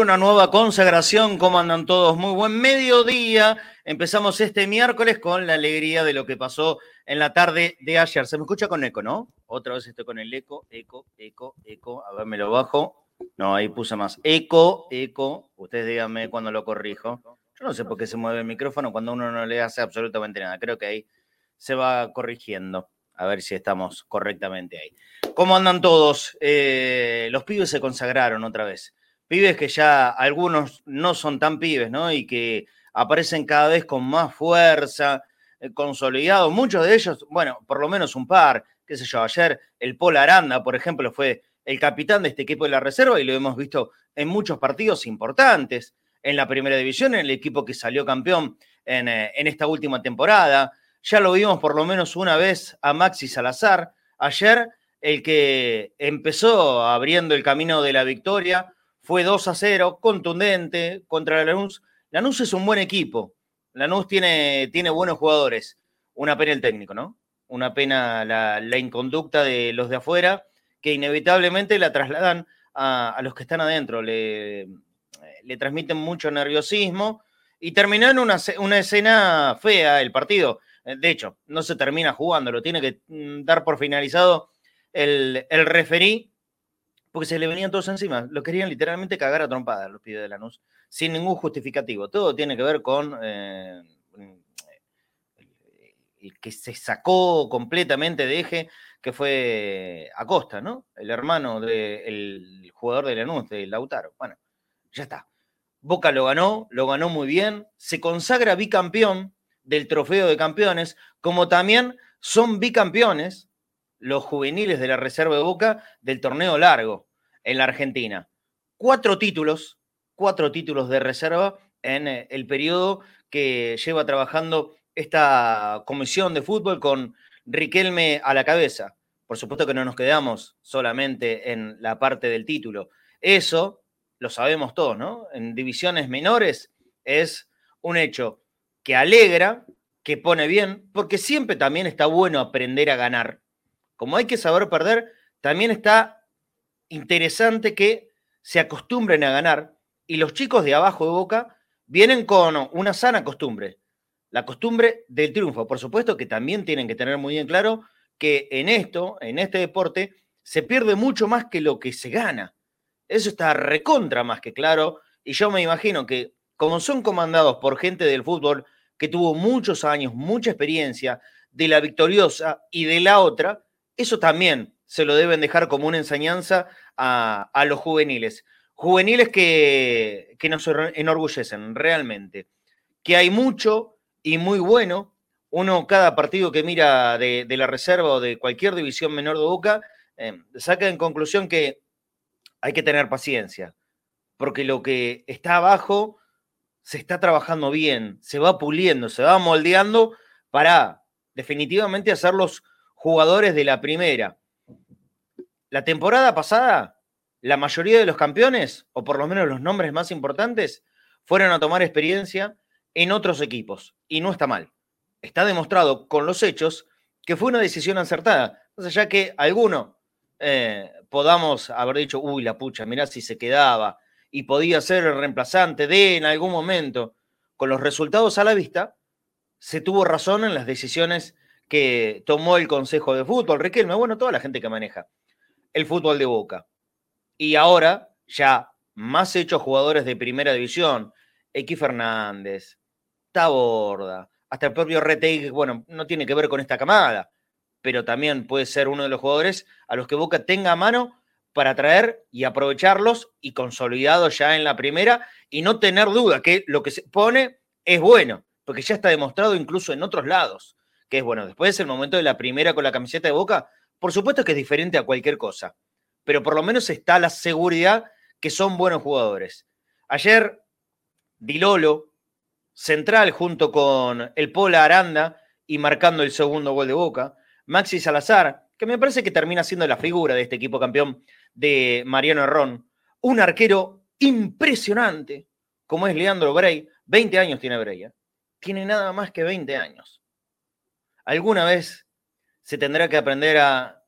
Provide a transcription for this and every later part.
Una nueva consagración. ¿Cómo andan todos? Muy buen mediodía. Empezamos este miércoles con la alegría de lo que pasó en la tarde de ayer. Se me escucha con eco, ¿no? Otra vez estoy con el eco, eco, eco, eco. A ver, me lo bajo. No, ahí puse más. Eco, eco. Ustedes díganme cuando lo corrijo. Yo no sé por qué se mueve el micrófono cuando uno no le hace absolutamente nada. Creo que ahí se va corrigiendo. A ver si estamos correctamente ahí. ¿Cómo andan todos? Eh, los pibes se consagraron otra vez pibes que ya algunos no son tan pibes, ¿no? Y que aparecen cada vez con más fuerza, eh, consolidados. Muchos de ellos, bueno, por lo menos un par, qué sé yo, ayer el Paul Aranda, por ejemplo, fue el capitán de este equipo de la reserva y lo hemos visto en muchos partidos importantes en la primera división, en el equipo que salió campeón en, eh, en esta última temporada. Ya lo vimos por lo menos una vez a Maxi Salazar. Ayer, el que empezó abriendo el camino de la victoria, fue 2 a 0, contundente contra Lanús. Lanús es un buen equipo. Lanús tiene, tiene buenos jugadores. Una pena el técnico, ¿no? Una pena la, inconducta de los de afuera, que inevitablemente la trasladan a, los que están adentro. Le, le, transmiten mucho nerviosismo y terminó en una, una escena fea el partido. De hecho, no se termina jugando, lo tiene que mm, dar por finalizado el, el referí porque se le venían todos encima. Lo querían literalmente cagar a trompadas los pibes de Lanús, sin ningún justificativo. Todo tiene que ver con eh, el que se sacó completamente de eje, que fue Acosta, ¿no? El hermano del jugador de Lanús, de Lautaro. Bueno, ya está. Boca lo ganó, lo ganó muy bien, se consagra bicampeón del trofeo de campeones, como también son bicampeones los juveniles de la Reserva de Boca del torneo largo en la Argentina. Cuatro títulos, cuatro títulos de reserva en eh, el periodo que lleva trabajando esta comisión de fútbol con Riquelme a la cabeza. Por supuesto que no nos quedamos solamente en la parte del título. Eso lo sabemos todos, ¿no? En divisiones menores es un hecho que alegra, que pone bien, porque siempre también está bueno aprender a ganar como hay que saber perder, también está interesante que se acostumbren a ganar y los chicos de abajo de Boca vienen con una sana costumbre, la costumbre del triunfo. Por supuesto que también tienen que tener muy bien claro que en esto, en este deporte, se pierde mucho más que lo que se gana. Eso está recontra más que claro y yo me imagino que como son comandados por gente del fútbol que tuvo muchos años, mucha experiencia de la victoriosa y de la otra, eso también se lo deben dejar como una enseñanza a, los juveniles. Juveniles que, que, nos enorgullecen realmente. Que hay mucho y muy bueno. Uno, cada partido que mira de, la reserva o de cualquier división menor de Boca, eh, saca en conclusión que hay que tener paciencia. Porque lo que está abajo se está trabajando bien, se va puliendo, se va moldeando para definitivamente hacerlos jugadores de la primera. La temporada pasada, la mayoría de los campeones, o por lo menos los nombres más importantes, fueron a tomar experiencia en otros equipos. Y no está mal. Está demostrado con los hechos que fue una decisión acertada. Sea, ya que alguno eh, podamos haber dicho, uy, la pucha, mirá si se quedaba y podía ser el reemplazante de en algún momento, con los resultados a la vista, se tuvo razón en las decisiones que tomó el Consejo de Fútbol, Riquelme, bueno, toda la gente que maneja el fútbol de Boca. Y ahora ya más hechos jugadores de primera división, X Fernández, Taborda, hasta el propio Retey, bueno, no tiene que ver con esta camada, pero también puede ser uno de los jugadores a los que Boca tenga a mano para traer y aprovecharlos y consolidados ya en la primera y no tener duda que lo que se pone es bueno, porque ya está demostrado incluso en otros lados que es bueno, después es el momento de la primera con la camiseta de Boca, Por supuesto que es diferente a cualquier cosa, pero por lo menos está la seguridad que son buenos jugadores. Ayer, Dilolo, central junto con el Pola Aranda y marcando el segundo gol de Boca. Maxi Salazar, que me parece que termina siendo la figura de este equipo campeón de Mariano Herrón. Un arquero impresionante, como es Leandro Bray. 20 años tiene Bray. ¿eh? Tiene nada más que 20 años. Alguna vez se tendrá que aprender a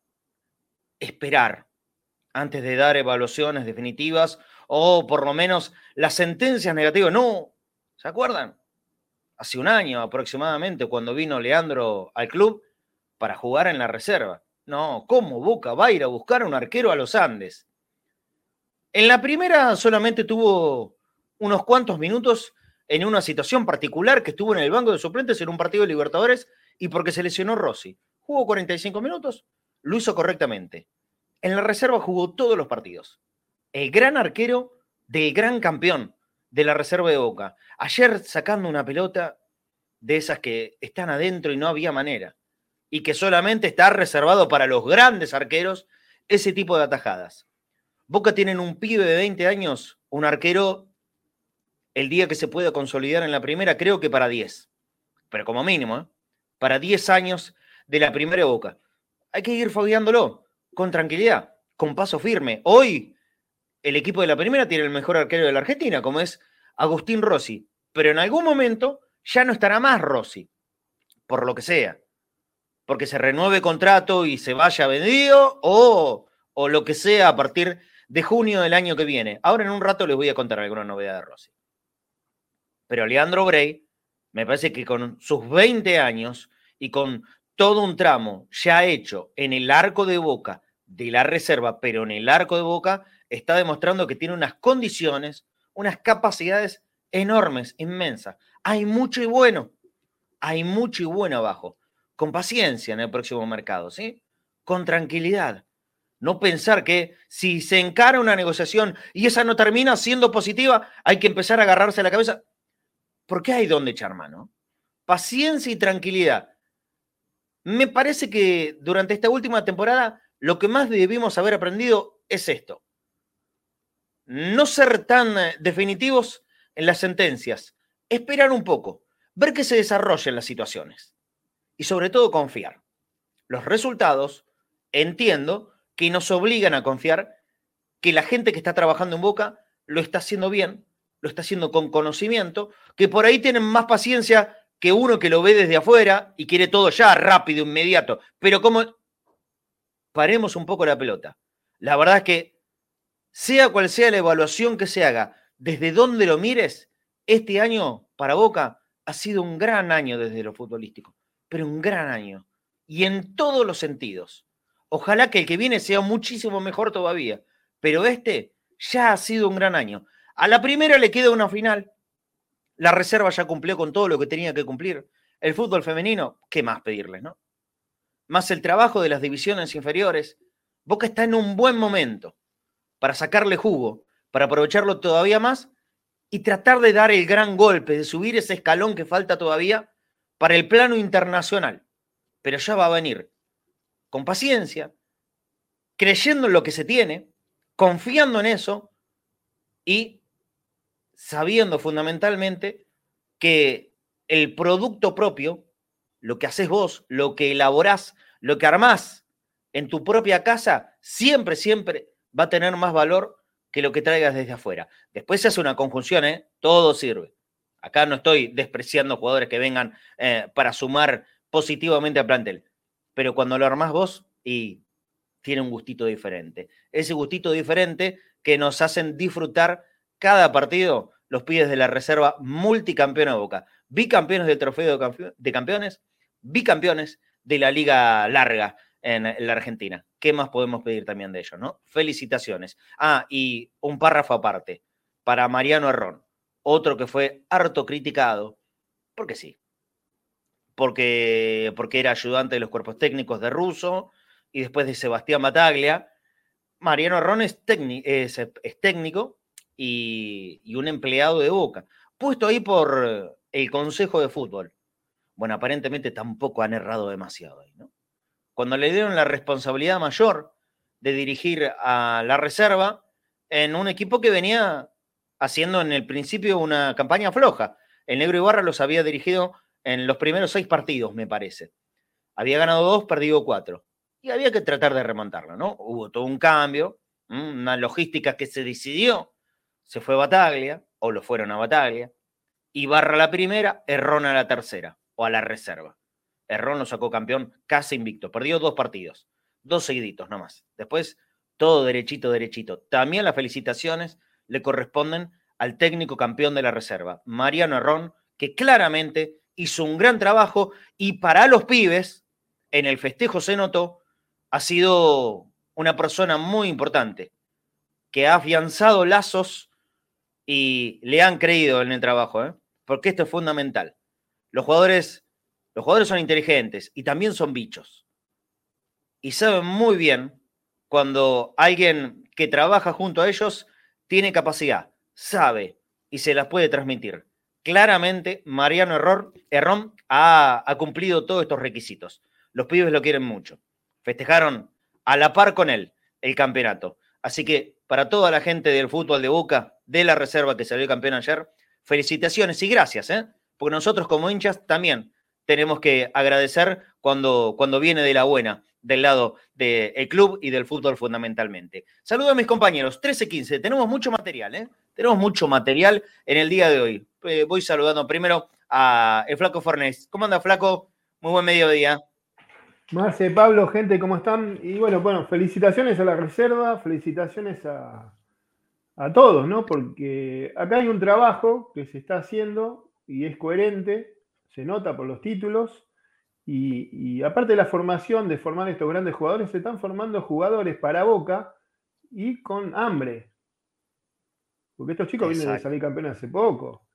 esperar antes de dar evaluaciones definitivas o por lo menos las sentencias negativas. No, ¿se acuerdan? Hace un año aproximadamente cuando vino Leandro al club para jugar en la reserva. No, ¿cómo Boca va a ir a buscar a un arquero a los Andes? En la primera solamente tuvo unos cuantos minutos en una situación particular que estuvo en el banco de suplentes en un partido de Libertadores y porque se lesionó Rossi. Jugó 45 minutos, lo hizo correctamente. En la reserva jugó todos los partidos. El gran arquero del gran campeón de la reserva de Boca. Ayer sacando una pelota de esas que están adentro y no había manera. Y que solamente está reservado para los grandes arqueros ese tipo de atajadas. Boca tienen un pibe de 20 años, un arquero, el día que se pueda consolidar en la primera, creo que para 10. Pero como mínimo, ¿eh? para 10 años de la primera Boca. Hay que ir fogueándolo con tranquilidad, con paso firme. Hoy el equipo de la primera tiene el mejor arquero de la Argentina, como es Agustín Rossi. Pero en algún momento ya no estará más Rossi, por lo que sea. Porque se renueve contrato y se vaya vendido o, o lo que sea a partir de junio del año que viene. Ahora en un rato les voy a contar alguna novedad de Rossi. Pero Leandro Bray, me parece que con sus 20 años y con todo un tramo ya hecho en el arco de boca de la reserva, pero en el arco de boca, está demostrando que tiene unas condiciones, unas capacidades enormes, inmensas. Hay mucho y bueno, hay mucho y bueno abajo. Con paciencia en el próximo mercado, ¿sí? Con tranquilidad. No pensar que si se encara una negociación y esa no termina siendo positiva, hay que empezar a agarrarse la cabeza. Porque hay donde echar mano. Paciencia y tranquilidad. Me parece que durante esta última temporada lo que más debimos haber aprendido es esto. No ser tan eh, definitivos en las sentencias. Esperar un poco. Ver que se desarrollen las situaciones. Y sobre todo confiar. Los resultados, entiendo, que nos obligan a confiar que la gente que está trabajando en Boca lo está haciendo bien, lo está haciendo con conocimiento, que por ahí tienen más paciencia que uno que lo ve desde afuera y quiere todo ya rápido, inmediato. Pero como paremos un poco la pelota. La verdad es que sea cual sea la evaluación que se haga, desde donde lo mires, este año para Boca ha sido un gran año desde lo futbolístico, pero un gran año. Y en todos los sentidos. Ojalá que el que viene sea muchísimo mejor todavía, pero este ya ha sido un gran año. A la primera le queda una final. La reserva ya cumplió con todo lo que tenía que cumplir. El fútbol femenino, ¿qué más pedirles, no? Más el trabajo de las divisiones inferiores. Boca está en un buen momento para sacarle jugo, para aprovecharlo todavía más y tratar de dar el gran golpe, de subir ese escalón que falta todavía para el plano internacional. Pero ya va a venir con paciencia, creyendo en lo que se tiene, confiando en eso y sabiendo fundamentalmente que el producto propio, lo que haces vos, lo que elaborás, lo que armás en tu propia casa, siempre, siempre va a tener más valor que lo que traigas desde afuera. Después se hace una conjunción, ¿eh? todo sirve. Acá no estoy despreciando jugadores que vengan eh, para sumar positivamente al plantel pero cuando lo armás vos y tiene un gustito diferente. Ese gustito diferente que nos hacen disfrutar cada partido los pies de la reserva multicampeona de Boca. Bicampeones del trofeo de campeones, bicampeones de la liga larga en la Argentina. ¿Qué más podemos pedir también de ellos, no? Felicitaciones. Ah, y un párrafo aparte para Mariano Herrón, otro que fue harto criticado, porque sí, porque, porque era ayudante de los cuerpos técnicos de Russo y después de Sebastián Bataglia. Mariano es, es, técnico y, un empleado de Boca, puesto ahí por el Consejo de Fútbol. Bueno, aparentemente tampoco han errado demasiado ahí, ¿no? cuando le dieron la responsabilidad mayor de dirigir a la reserva en un equipo que venía haciendo en el principio una campaña floja. El Negro Ibarra los había dirigido en los primeros seis partidos, me parece. Había ganado dos, perdido cuatro. Y había que tratar de remontarlo, ¿no? Hubo todo un cambio, una logística que se decidió. Se fue Bataglia, o lo fueron a Bataglia. Ibarra la primera, Errón a la tercera, o a la reserva. Errón lo sacó campeón casi invicto. Perdió dos partidos, dos seguiditos nomás. Después, todo derechito, derechito. También las felicitaciones le corresponden al técnico campeón de la reserva, Mariano Errón, que claramente hizo un gran trabajo y para los pibes, en el festejo se notó, ha sido una persona muy importante, que ha afianzado lazos y le han creído en el trabajo, ¿eh? porque esto es fundamental. Los jugadores, los jugadores son inteligentes y también son bichos. Y saben muy bien cuando alguien que trabaja junto a ellos tiene capacidad, sabe y se las puede transmitir. Claramente, Mariano Error, Errón ha, ha cumplido todos estos requisitos. Los pibes lo quieren mucho. Festejaron a la par con él el campeonato. Así que para toda la gente del fútbol de Boca, de la reserva que salió campeón ayer, felicitaciones y gracias, ¿eh? porque nosotros como hinchas también tenemos que agradecer cuando, cuando viene de la buena del lado del club y del fútbol fundamentalmente. Saludos a mis compañeros, 13-15, tenemos mucho material, ¿eh? Tenemos mucho material en el día de hoy. Eh, voy saludando primero a el Flaco Fornés. ¿Cómo anda, Flaco? Muy buen mediodía. Marce, Pablo, gente, ¿cómo están? Y bueno, bueno, felicitaciones a la reserva, felicitaciones a, a todos, ¿no? Porque acá hay un trabajo que se está haciendo y es coherente, se nota por los títulos, y, aparte de la formación, de formar estos grandes jugadores, se están formando jugadores para Boca y con hambre. Porque estos chicos vienen de salir campeones hace poco.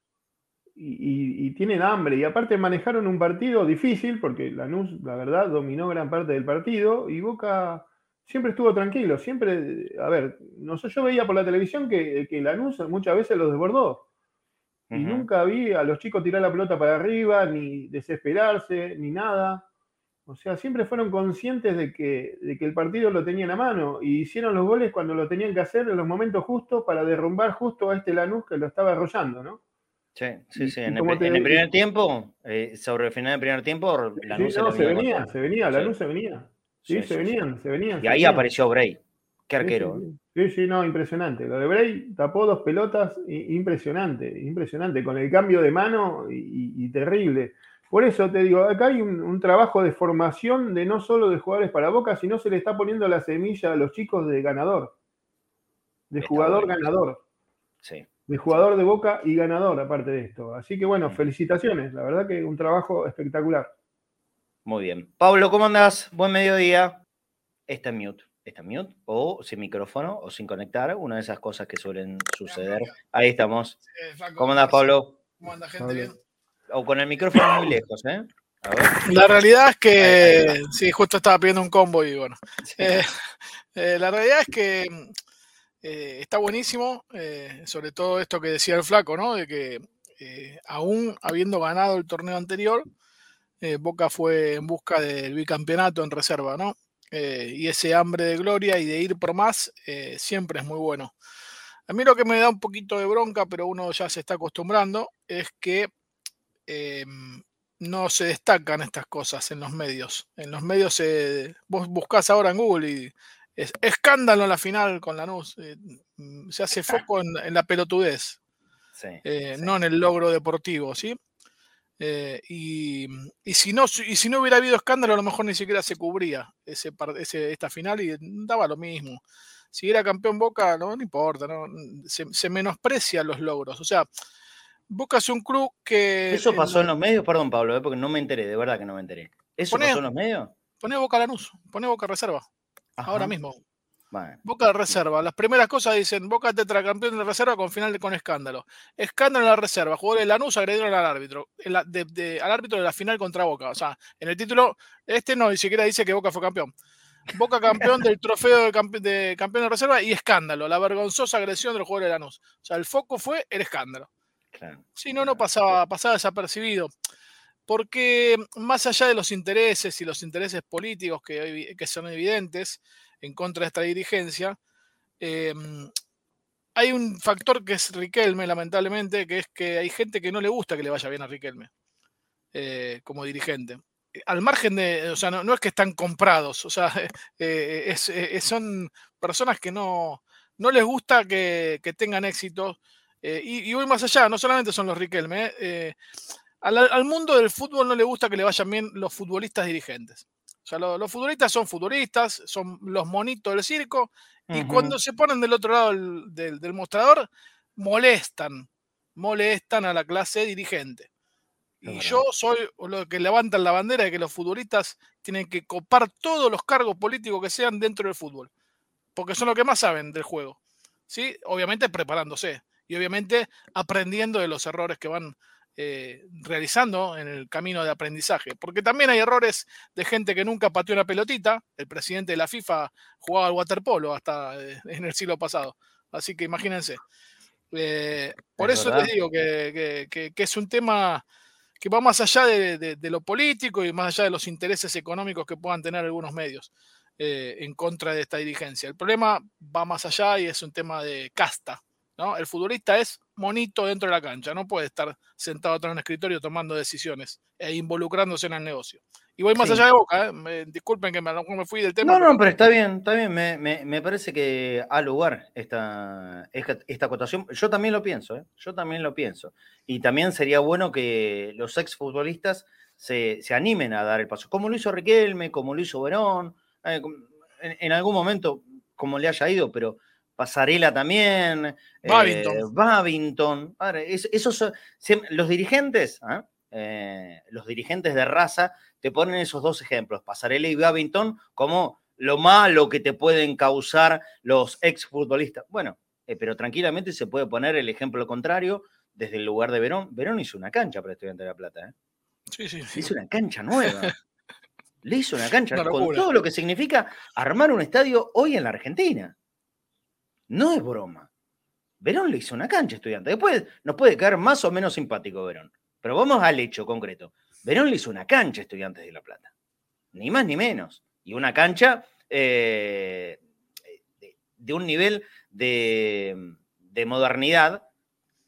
Y, tienen hambre. Y aparte manejaron un partido difícil, porque Lanús, la verdad, dominó gran parte del partido. Y Boca siempre estuvo tranquilo. Siempre, a ver, no sé, yo veía por la televisión que, que Lanús muchas veces los desbordó. Y nunca vi a los chicos tirar la pelota para arriba, ni desesperarse, ni nada. O sea, siempre fueron conscientes de que, de que el partido lo tenían a mano y hicieron los goles cuando lo tenían que hacer en los momentos justos para derrumbar justo a este Lanús que lo estaba arrollando, ¿no? Sí, sí, sí. En, el, primer tiempo, eh, sobre el final del primer tiempo, Lanús se, venía, se venía, Lanús se venía. Sí, se venían, se venían. Y ahí apareció Bray. Qué arquero. ¿eh? Sí, sí, no, impresionante. Lo de Bray tapó dos pelotas, impresionante, impresionante, con el cambio de mano y, terrible. Por eso te digo, acá hay un, trabajo de formación de no solo de jugadores para Boca, sino se le está poniendo la semilla a los chicos de ganador, de jugador ganador. Sí. De jugador de Boca y ganador, aparte de esto. Así que bueno, felicitaciones, la verdad que un trabajo espectacular. Muy bien. Pablo, ¿cómo andás? Buen mediodía. Está en mute está mute o sin micrófono o sin conectar, una de esas cosas que suelen suceder. Ahí estamos. ¿Cómo andas, Pablo? ¿Cómo anda, gente? O con el micrófono muy lejos, ¿eh? La realidad es que, sí, justo estaba pidiendo un combo y bueno. Eh, eh, la realidad es que eh, está buenísimo, sobre todo esto que decía el flaco, ¿no? De que aún habiendo ganado el torneo anterior, Boca fue en busca del bicampeonato en reserva, ¿no? Eh, y ese hambre de gloria y de ir por más eh, siempre es muy bueno. A mí lo que me da un poquito de bronca, pero uno ya se está acostumbrando, es que em, no se destacan estas cosas en los medios. En los medios vos buscás ahora en Google y es escándalo en la final con Lanús. Eh, se hace foco en, la pelotudez, no en el logro deportivo, ¿sí? Eh, y, si no, y si no hubiera habido escándalo, a lo mejor ni siquiera se cubría ese, esta final y daba lo mismo. Si era campeón Boca, no, importa, no, se, menosprecia los logros. O sea, Boca es un club que. ¿Eso pasó en los medios? Perdón, Pablo, eh, porque no me enteré, de verdad que no me enteré. ¿Eso pasó en los medios? Pone Boca Lanús, pone Boca Reserva. Ahora mismo. Boca de reserva. Las primeras cosas dicen Boca tetracampeón de reserva con final de, con escándalo. Escándalo en la reserva. Jugadores de Lanús agredieron al árbitro. al árbitro de la final contra Boca. O sea, en el título, este no ni siquiera dice que Boca fue campeón. Boca campeón del trofeo de, campeón de reserva y escándalo. La vergonzosa agresión del jugador de Lanús. O sea, el foco fue el escándalo. Si no, no pasaba, pasaba desapercibido. Porque más allá de los intereses y los intereses políticos que, son evidentes en contra de esta dirigencia, em, hay un factor que es Riquelme, lamentablemente, que es que hay gente que no le gusta que le vaya bien a Riquelme eh, como dirigente. Al margen de, o sea, no, es que están comprados, o sea, eh, eh, son personas que no, no les gusta que, tengan éxito. y, voy más allá, no solamente son los Riquelme, al, mundo del fútbol no le gusta que le vayan bien los futbolistas dirigentes. O sea, los futbolistas son futbolistas, son los monitos del circo y cuando se ponen del otro lado del, mostrador, molestan, molestan a la clase dirigente. Y yo soy lo que levantan la bandera de que los futbolistas tienen que copar todos los cargos políticos que sean dentro del fútbol, porque son los que más saben del juego. ¿sí? Obviamente preparándose y obviamente aprendiendo de los errores que van eh, realizando en el camino de aprendizaje. Porque también hay errores de gente que nunca pateó una pelotita. El presidente de la FIFA jugaba al waterpolo hasta eh, en el siglo pasado. Así que imagínense. Eh, por eso les digo que, es un tema que va más allá de, lo político y más allá de los intereses económicos que puedan tener algunos medios en contra de esta dirigencia. El problema va más allá y es un tema de casta. ¿No? El futbolista es monito dentro de la cancha, no puede estar sentado atrás en un escritorio tomando decisiones e involucrándose en el negocio. Y voy más allá de Boca, ¿eh? disculpen que me, me, fui del tema. No, no, pero está bien, está bien, me, parece que ha lugar esta, esta, acotación. Yo también lo pienso, ¿eh? yo también lo pienso. Y también sería bueno que los exfutbolistas se, se animen a dar el paso, como lo hizo Riquelme, como lo hizo Verón, eh, en algún momento, como le haya ido, pero Pasarela también, Babington. Eh, esos los dirigentes, ¿ah? eh, los dirigentes de raza te ponen esos dos ejemplos, Pasarela y Babington, como lo malo que te pueden causar los exfutbolistas. Bueno, eh, pero tranquilamente se puede poner el ejemplo contrario desde el lugar de Verón. Verón hizo una cancha para Estudiante de La Plata. Sí, sí, Hizo una cancha nueva. Le hizo una cancha con todo lo que significa armar un estadio hoy en la Argentina. No es broma. Verón le hizo una cancha estudiante. Después nos puede caer más o menos simpático Verón. Pero vamos al hecho concreto. Verón le hizo una cancha a Estudiantes de La Plata. Ni más ni menos. Y una cancha eh, de, un nivel de, modernidad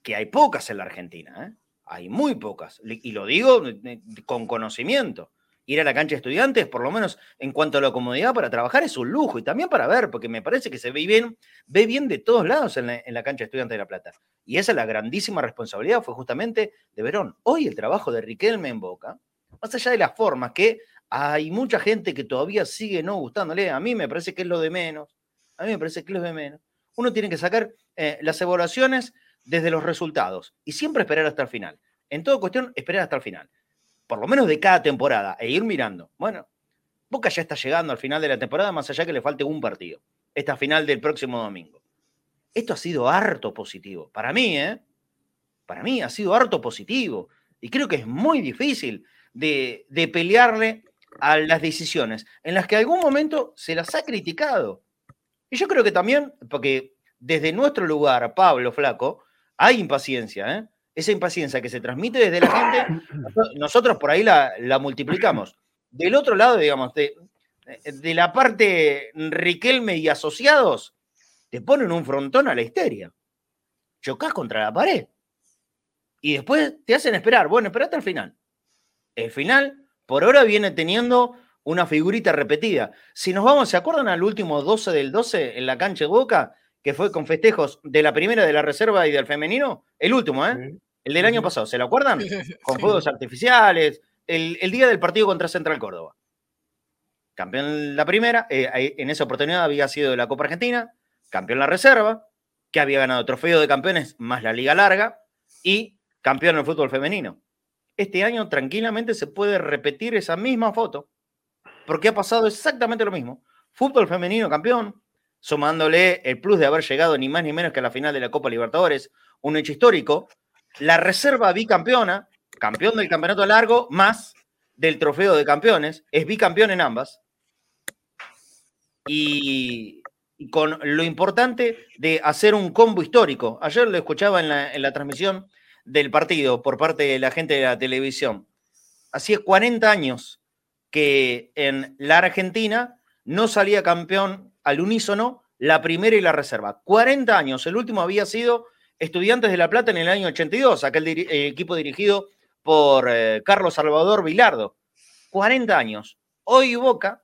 que hay pocas en la Argentina. ¿eh? Hay muy pocas. Y lo digo eh, con conocimiento ir a la cancha de estudiantes, por lo menos en cuanto a la comodidad para trabajar, es un lujo y también para ver, porque me parece que se ve bien, ve bien de todos lados en la, cancha de estudiantes de La Plata. Y esa es la grandísima responsabilidad, fue justamente de Verón. Hoy el trabajo de Riquelme en Boca, más allá de las formas, que hay mucha gente que todavía sigue no gustándole, a mí me parece que es lo de menos, a mí me parece que es lo de menos. Uno tiene que sacar eh, las evaluaciones desde los resultados y siempre esperar hasta el final. En toda cuestión, esperar hasta el final por lo menos de cada temporada, e ir mirando. Bueno, Boca ya está llegando al final de la temporada, más allá que le falte un partido. Esta final del próximo domingo. Esto ha sido harto positivo. Para mí, ¿eh? Para mí ha sido harto positivo. Y creo que es muy difícil de, pelearle a las decisiones en las que algún momento se las ha criticado. Y yo creo que también, porque desde nuestro lugar, Pablo Flaco, hay impaciencia, ¿eh? Esa impaciencia que se transmite desde la gente, nosotros por ahí la, multiplicamos. Del otro lado, digamos, de, de, la parte Riquelme y asociados, te ponen un frontón a la histeria. Chocás contra la pared. Y después te hacen esperar. Bueno, espérate al final. El final, por ahora, viene teniendo una figurita repetida. Si nos vamos, ¿se acuerdan al último 12 del 12 en la cancha de Boca? Que fue con festejos de la primera de la reserva y del femenino. El último, ¿eh? El del año pasado, ¿se lo acuerdan? Con fuegos artificiales, el, día del partido contra Central Córdoba. Campeón la primera, eh, en esa oportunidad había sido de la Copa Argentina, campeón la reserva, que había ganado trofeo de campeones más la liga larga y campeón en el fútbol femenino. Este año tranquilamente se puede repetir esa misma foto, porque ha pasado exactamente lo mismo. Fútbol femenino campeón, sumándole el plus de haber llegado ni más ni menos que a la final de la Copa Libertadores, un hecho histórico, la reserva bicampeona, campeón del campeonato largo, más del trofeo de campeones, es bicampeón en ambas. Y, con lo importante de hacer un combo histórico. Ayer lo escuchaba en la, transmisión del partido por parte de la gente de la televisión. hacía 40 años que en la Argentina no salía campeón al unísono la primera y la reserva. 40 años. El último había sido Estudiantes de La Plata en el año 82, aquel eh, equipo dirigido por eh, Carlos Salvador Vilardo. 40 años. Hoy Boca,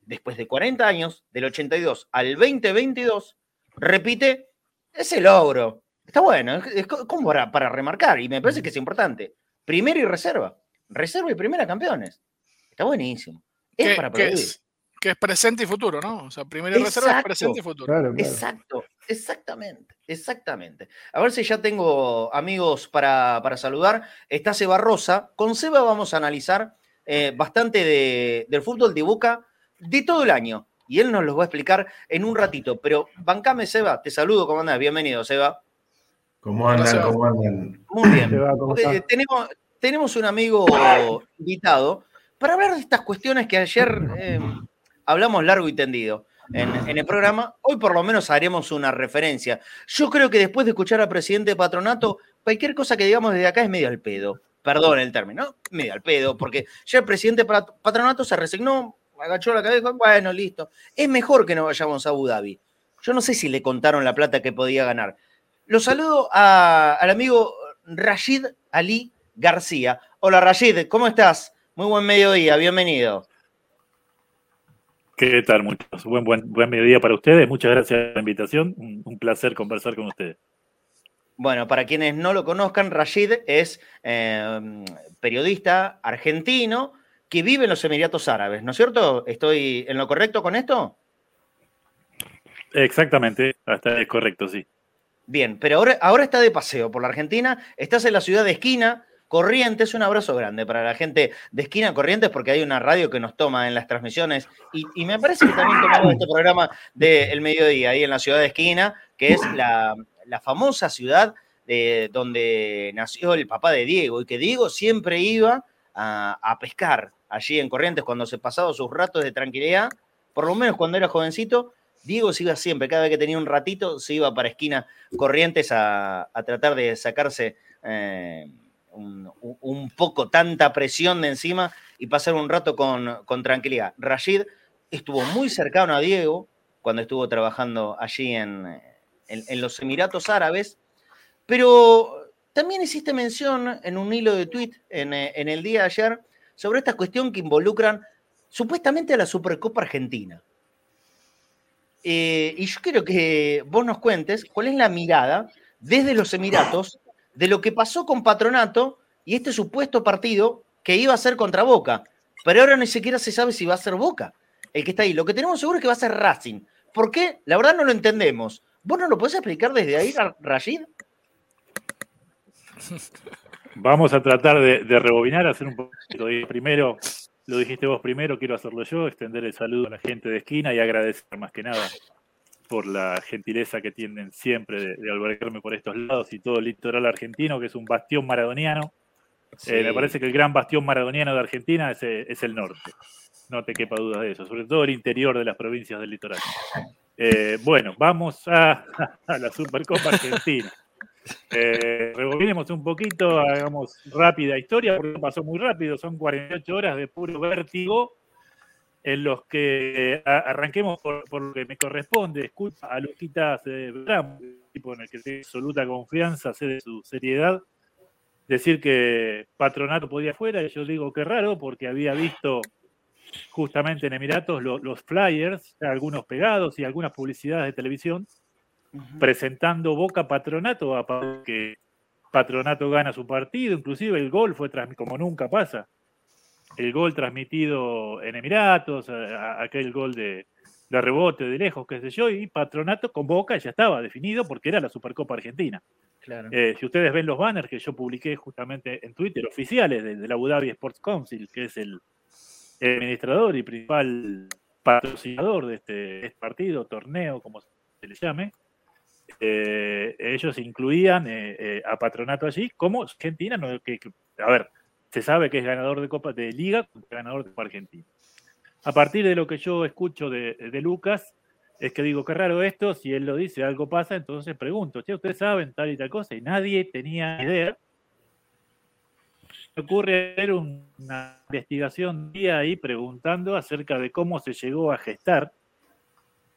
después de 40 años, del 82 al 2022, repite ese logro. Está bueno, es como para, remarcar y me parece que es importante. Primera y reserva. Reserva y primera campeones. Está buenísimo. Es para que es presente y futuro, ¿no? O sea, primera reserva es presente y futuro. Exacto, exactamente, exactamente. A ver si ya tengo amigos para, para saludar. Está Seba Rosa. Con Seba vamos a analizar eh, bastante del fútbol de Boca de todo el año. Y él nos los va a explicar en un ratito. Pero bancame, Seba. Te saludo, ¿cómo andas? Bienvenido, Seba. ¿Cómo andan? ¿Cómo andan? Muy bien. Eh, tenemos, tenemos un amigo invitado para hablar de estas cuestiones que ayer... Eh, hablamos largo y tendido en, el programa. Hoy por lo menos haremos una referencia. Yo creo que después de escuchar al presidente de patronato, cualquier cosa que digamos desde acá es medio al pedo. Perdón el término, medio al pedo, porque ya el presidente de patronato se resignó, agachó la cabeza, bueno, listo. Es mejor que no vayamos a Abu Dhabi. Yo no sé si le contaron la plata que podía ganar. Lo saludo al amigo Rashid Ali García. Hola Rashid, ¿cómo estás? Muy buen mediodía, bienvenido. ¿Qué tal, muchachos? Buen, buen, buen mediodía para ustedes. Muchas gracias por la invitación. Un, placer conversar con ustedes. Bueno, para quienes no lo conozcan, Rashid es em, periodista argentino que vive en los Emiratos Árabes, ¿no es cierto? ¿Estoy en lo correcto con esto? Exactamente, hasta es correcto, sí. Bien, pero ahora, ahora está de paseo por la Argentina, estás en la ciudad de Esquina, Corrientes, un abrazo grande para la gente de Esquina Corrientes, porque hay una radio que nos toma en las transmisiones y, me parece que también tomamos este programa del mediodía ahí en la ciudad de Esquina, que es la, famosa ciudad de donde nació el papá de Diego y que Diego siempre iba a, pescar allí en Corrientes cuando se pasaba sus ratos de tranquilidad, por lo menos cuando era jovencito. Diego se iba siempre, cada vez que tenía un ratito, se iba para esquina Corrientes a, tratar de sacarse eh, un, poco tanta presión de encima y pasar un rato con, tranquilidad. Rashid estuvo muy cercano a Diego cuando estuvo trabajando allí en, los Emiratos Árabes, pero también hiciste mención en un hilo de tweet en, el día de ayer sobre esta cuestión que involucran supuestamente a la Supercopa Argentina. Eh, y yo quiero que vos nos cuentes cuál es la mirada desde los Emiratos de lo que pasó con Patronato y este supuesto partido que iba a ser contra Boca. Pero ahora ni siquiera se sabe si va a ser Boca el que está ahí. Lo que tenemos seguro es que va a ser Racing. ¿Por qué? La verdad no lo entendemos. ¿Vos no lo podés explicar desde ahí, Rashid? Vamos a tratar de, rebobinar, hacer un poquito. Primero, lo dijiste vos primero, quiero hacerlo yo, extender el saludo a la gente de esquina y agradecer más que nada por la gentileza que tienen siempre de, albergarme por estos lados y todo el litoral argentino, que es un bastión maradoniano. Eh, me parece que el gran bastión maradoniano de Argentina es, eh, el norte. No te quepa duda de eso, sobre todo el interior de las provincias del litoral. Eh, bueno, vamos a, la Supercopa Argentina. Eh, un poquito, hagamos rápida historia, porque pasó muy rápido, son 48 horas de puro vértigo en los que arranquemos por, lo que me corresponde, escucha a Luquitas eh, tipo en el que tengo absoluta confianza, sé de su seriedad, decir que Patronato podía fuera, y yo digo que raro, porque había visto justamente en Emiratos los flyers, algunos pegados y algunas publicidades de televisión, presentando Boca Patronato, a que Patronato gana su partido, inclusive el gol fue como nunca pasa el gol transmitido en Emiratos, aquel gol de, rebote de lejos, qué sé yo, y Patronato con Boca ya estaba definido porque era la Supercopa Argentina. Eh, si ustedes ven los banners que yo publiqué justamente en Twitter, oficiales de, la Abu Dhabi Sports Council, que es el, administrador y principal patrocinador de este, este partido, torneo, como se le llame, eh, ellos incluían eh, a Patronato allí como Argentina, no, que, a ver, se sabe que es ganador de Copa de Liga ganador de Copa Argentina. A partir de lo que yo escucho de, Lucas, es que digo, qué raro esto, si él lo dice, algo pasa, entonces pregunto, che, ustedes saben tal y tal cosa, y nadie tenía idea. me ocurre hacer una investigación día ahí preguntando acerca de cómo se llegó a gestar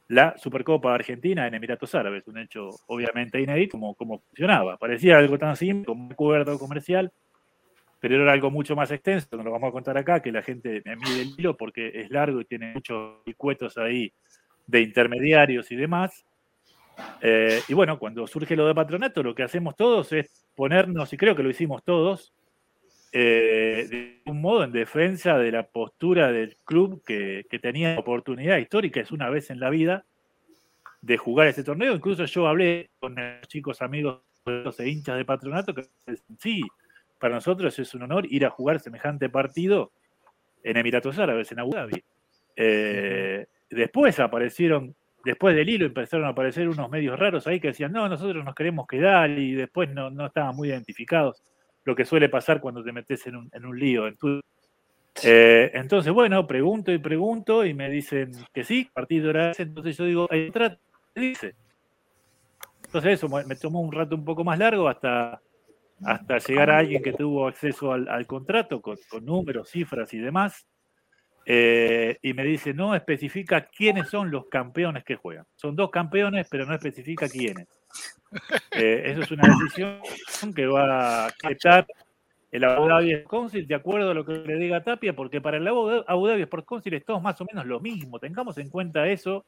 la Supercopa Argentina en Emiratos Árabes, un hecho obviamente inédito, como, cómo funcionaba. Parecía algo tan simple como un acuerdo comercial, pero era algo mucho más extenso, no lo vamos a contar acá, que la gente me mide el hilo porque es largo y tiene muchos cuetos ahí de intermediarios y demás. Eh, y bueno, cuando surge lo de patronato, lo que hacemos todos es ponernos, y creo que lo hicimos todos, eh, de un modo en defensa de la postura del club que, tenía oportunidad histórica, es una vez en la vida, de jugar este torneo. Incluso yo hablé con los chicos amigos los hinchas de patronato que sí, para nosotros es un honor ir a jugar semejante partido en Emiratos Árabes, en Abu Dhabi. Eh, después aparecieron, después del hilo empezaron a aparecer unos medios raros ahí que decían, no, nosotros nos queremos quedar y después no, no estaban muy identificados lo que suele pasar cuando te metes en un, en lío. Eh, entonces, bueno, pregunto y pregunto y me dicen que sí, partido era ese, entonces yo digo, ahí trato, dice. Entonces eso me tomó un rato un poco más largo hasta, hasta llegar a alguien que tuvo acceso al, contrato con, números, cifras y demás. Eh, y me dice, no especifica quiénes son los campeones que juegan. Son dos campeones, pero no especifica quiénes. Eh, eso es una decisión que va a aceptar el Abu Dhabi Sports Council de acuerdo a lo que le diga Tapia, porque para el Abu Dhabi Sports Council es todo más o menos lo mismo. Tengamos en cuenta eso,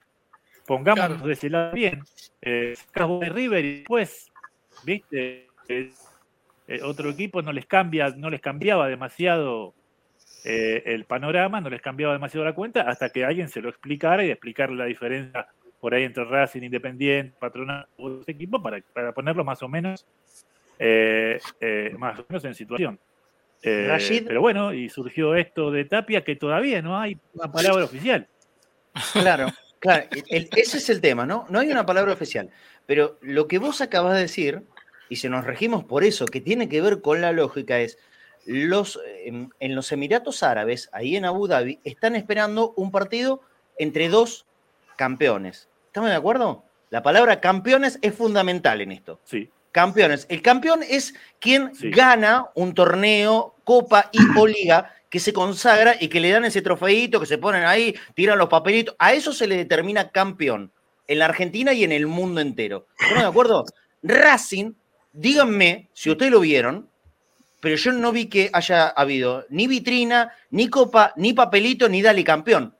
pongámonos de ese lado bien. Eh, de River y después, viste, eh, otro equipo no les cambia, no les cambiaba demasiado eh, el panorama, no les cambiaba demasiado la cuenta, hasta que alguien se lo explicara y explicarle la diferencia por ahí entre Racing, Independiente, Patronal, ese equipo, para, para ponerlo más o menos, eh, más o menos en situación. Pero bueno, y surgió esto de Tapia que todavía no hay una palabra oficial. Claro, claro, ese es el tema, ¿no? No hay una palabra oficial. Pero lo que vos acabas de decir, y se nos regimos por eso, que tiene que ver con la lógica, es los, en, en los Emiratos Árabes, ahí en Abu Dhabi, están esperando un partido entre dos campeones. ¿Estamos de acuerdo? La palabra campeones es fundamental en esto. Sí. Campeones. El campeón es quien gana un torneo, copa y o liga que se consagra y que le dan ese trofeito, que se ponen ahí, tiran los papelitos. A eso se le determina campeón en la Argentina y en el mundo entero. ¿Estamos de acuerdo? Racing, díganme si ustedes lo vieron, pero yo no vi que haya habido ni vitrina, ni copa, ni papelito, ni dale campeón.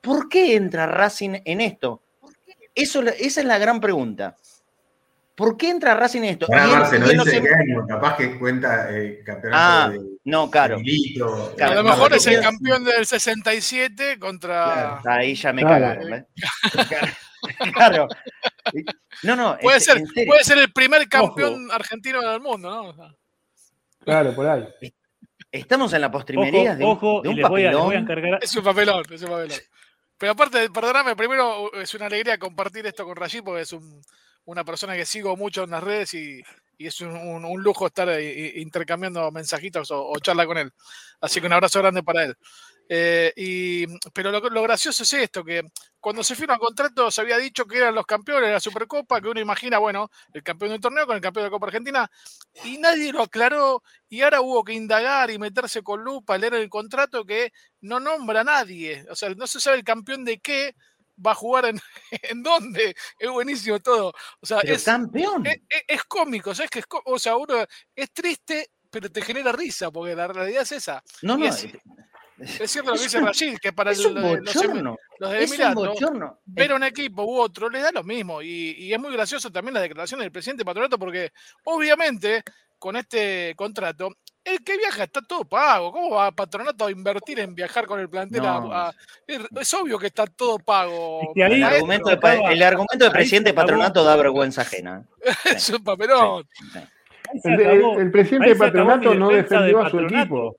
¿Por qué entra Racing en esto? Eso, esa es la gran pregunta. ¿Por qué entra Racing en esto? Marce, no dice qué año, capaz que cuenta eh, campeonato ah, no, claro. a lo mejor es el campeón del 67 contra... Ahí ya me cagaron. ¿eh? claro. No, no. Puede, ser, puede ser el primer campeón argentino del mundo, ¿no? Claro, por ahí. Estamos en la postrimería de, un, ojo, de un papelón. Es un papelón, es un papelón. Pero aparte, perdóname, primero es una alegría compartir esto con Rashid porque es una persona que sigo mucho en las redes y, es un, lujo estar intercambiando mensajitos o, o, charla con él. Así que un abrazo grande para él. Eh, y, pero lo, gracioso es esto, que cuando se firma el contrato se había dicho que eran los campeones de la Supercopa, que uno imagina, bueno, el campeón del torneo con el campeón de la Copa Argentina, y nadie lo aclaró, y ahora hubo que indagar y meterse con lupa, leer el contrato que no nombra a nadie, o sea, no se sabe el campeón de qué va a jugar en, en dónde, es buenísimo todo, o sea, es, campeón. Es, cómico, o sea, es que es, o sea, uno es triste, pero te genera risa, porque la realidad es esa. No, no, es cierto lo que dice Rashid, que para los, los, de Emiratos, ver un equipo u otro les da lo mismo. Y, es muy gracioso también la declaración del presidente Patronato, porque obviamente con este contrato, el que viaja está todo pago. ¿Cómo va Patronato a invertir en viajar con el plantel? es, obvio que está todo pago. el, argumento del presidente Patronato da vergüenza ajena. es un papelón. El, presidente de Patronato no defendió a su equipo.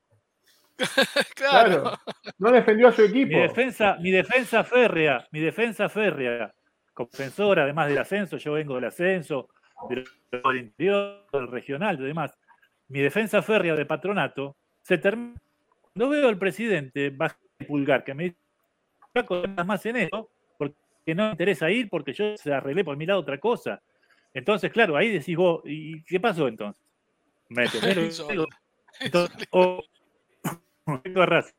claro. No defendió a su equipo. Mi defensa, mi defensa férrea, mi defensa férrea, compensora, además del ascenso, yo vengo del ascenso, del, interior, del regional, y demás. Mi defensa férrea de patronato se termina. No veo al presidente bajar el pulgar, que me dice más en eso, porque no me interesa ir, porque yo se arreglé por mi lado otra cosa. Entonces, claro, ahí decís vos, ¿y qué pasó entonces? Me Entonces, o- respecto a Racing.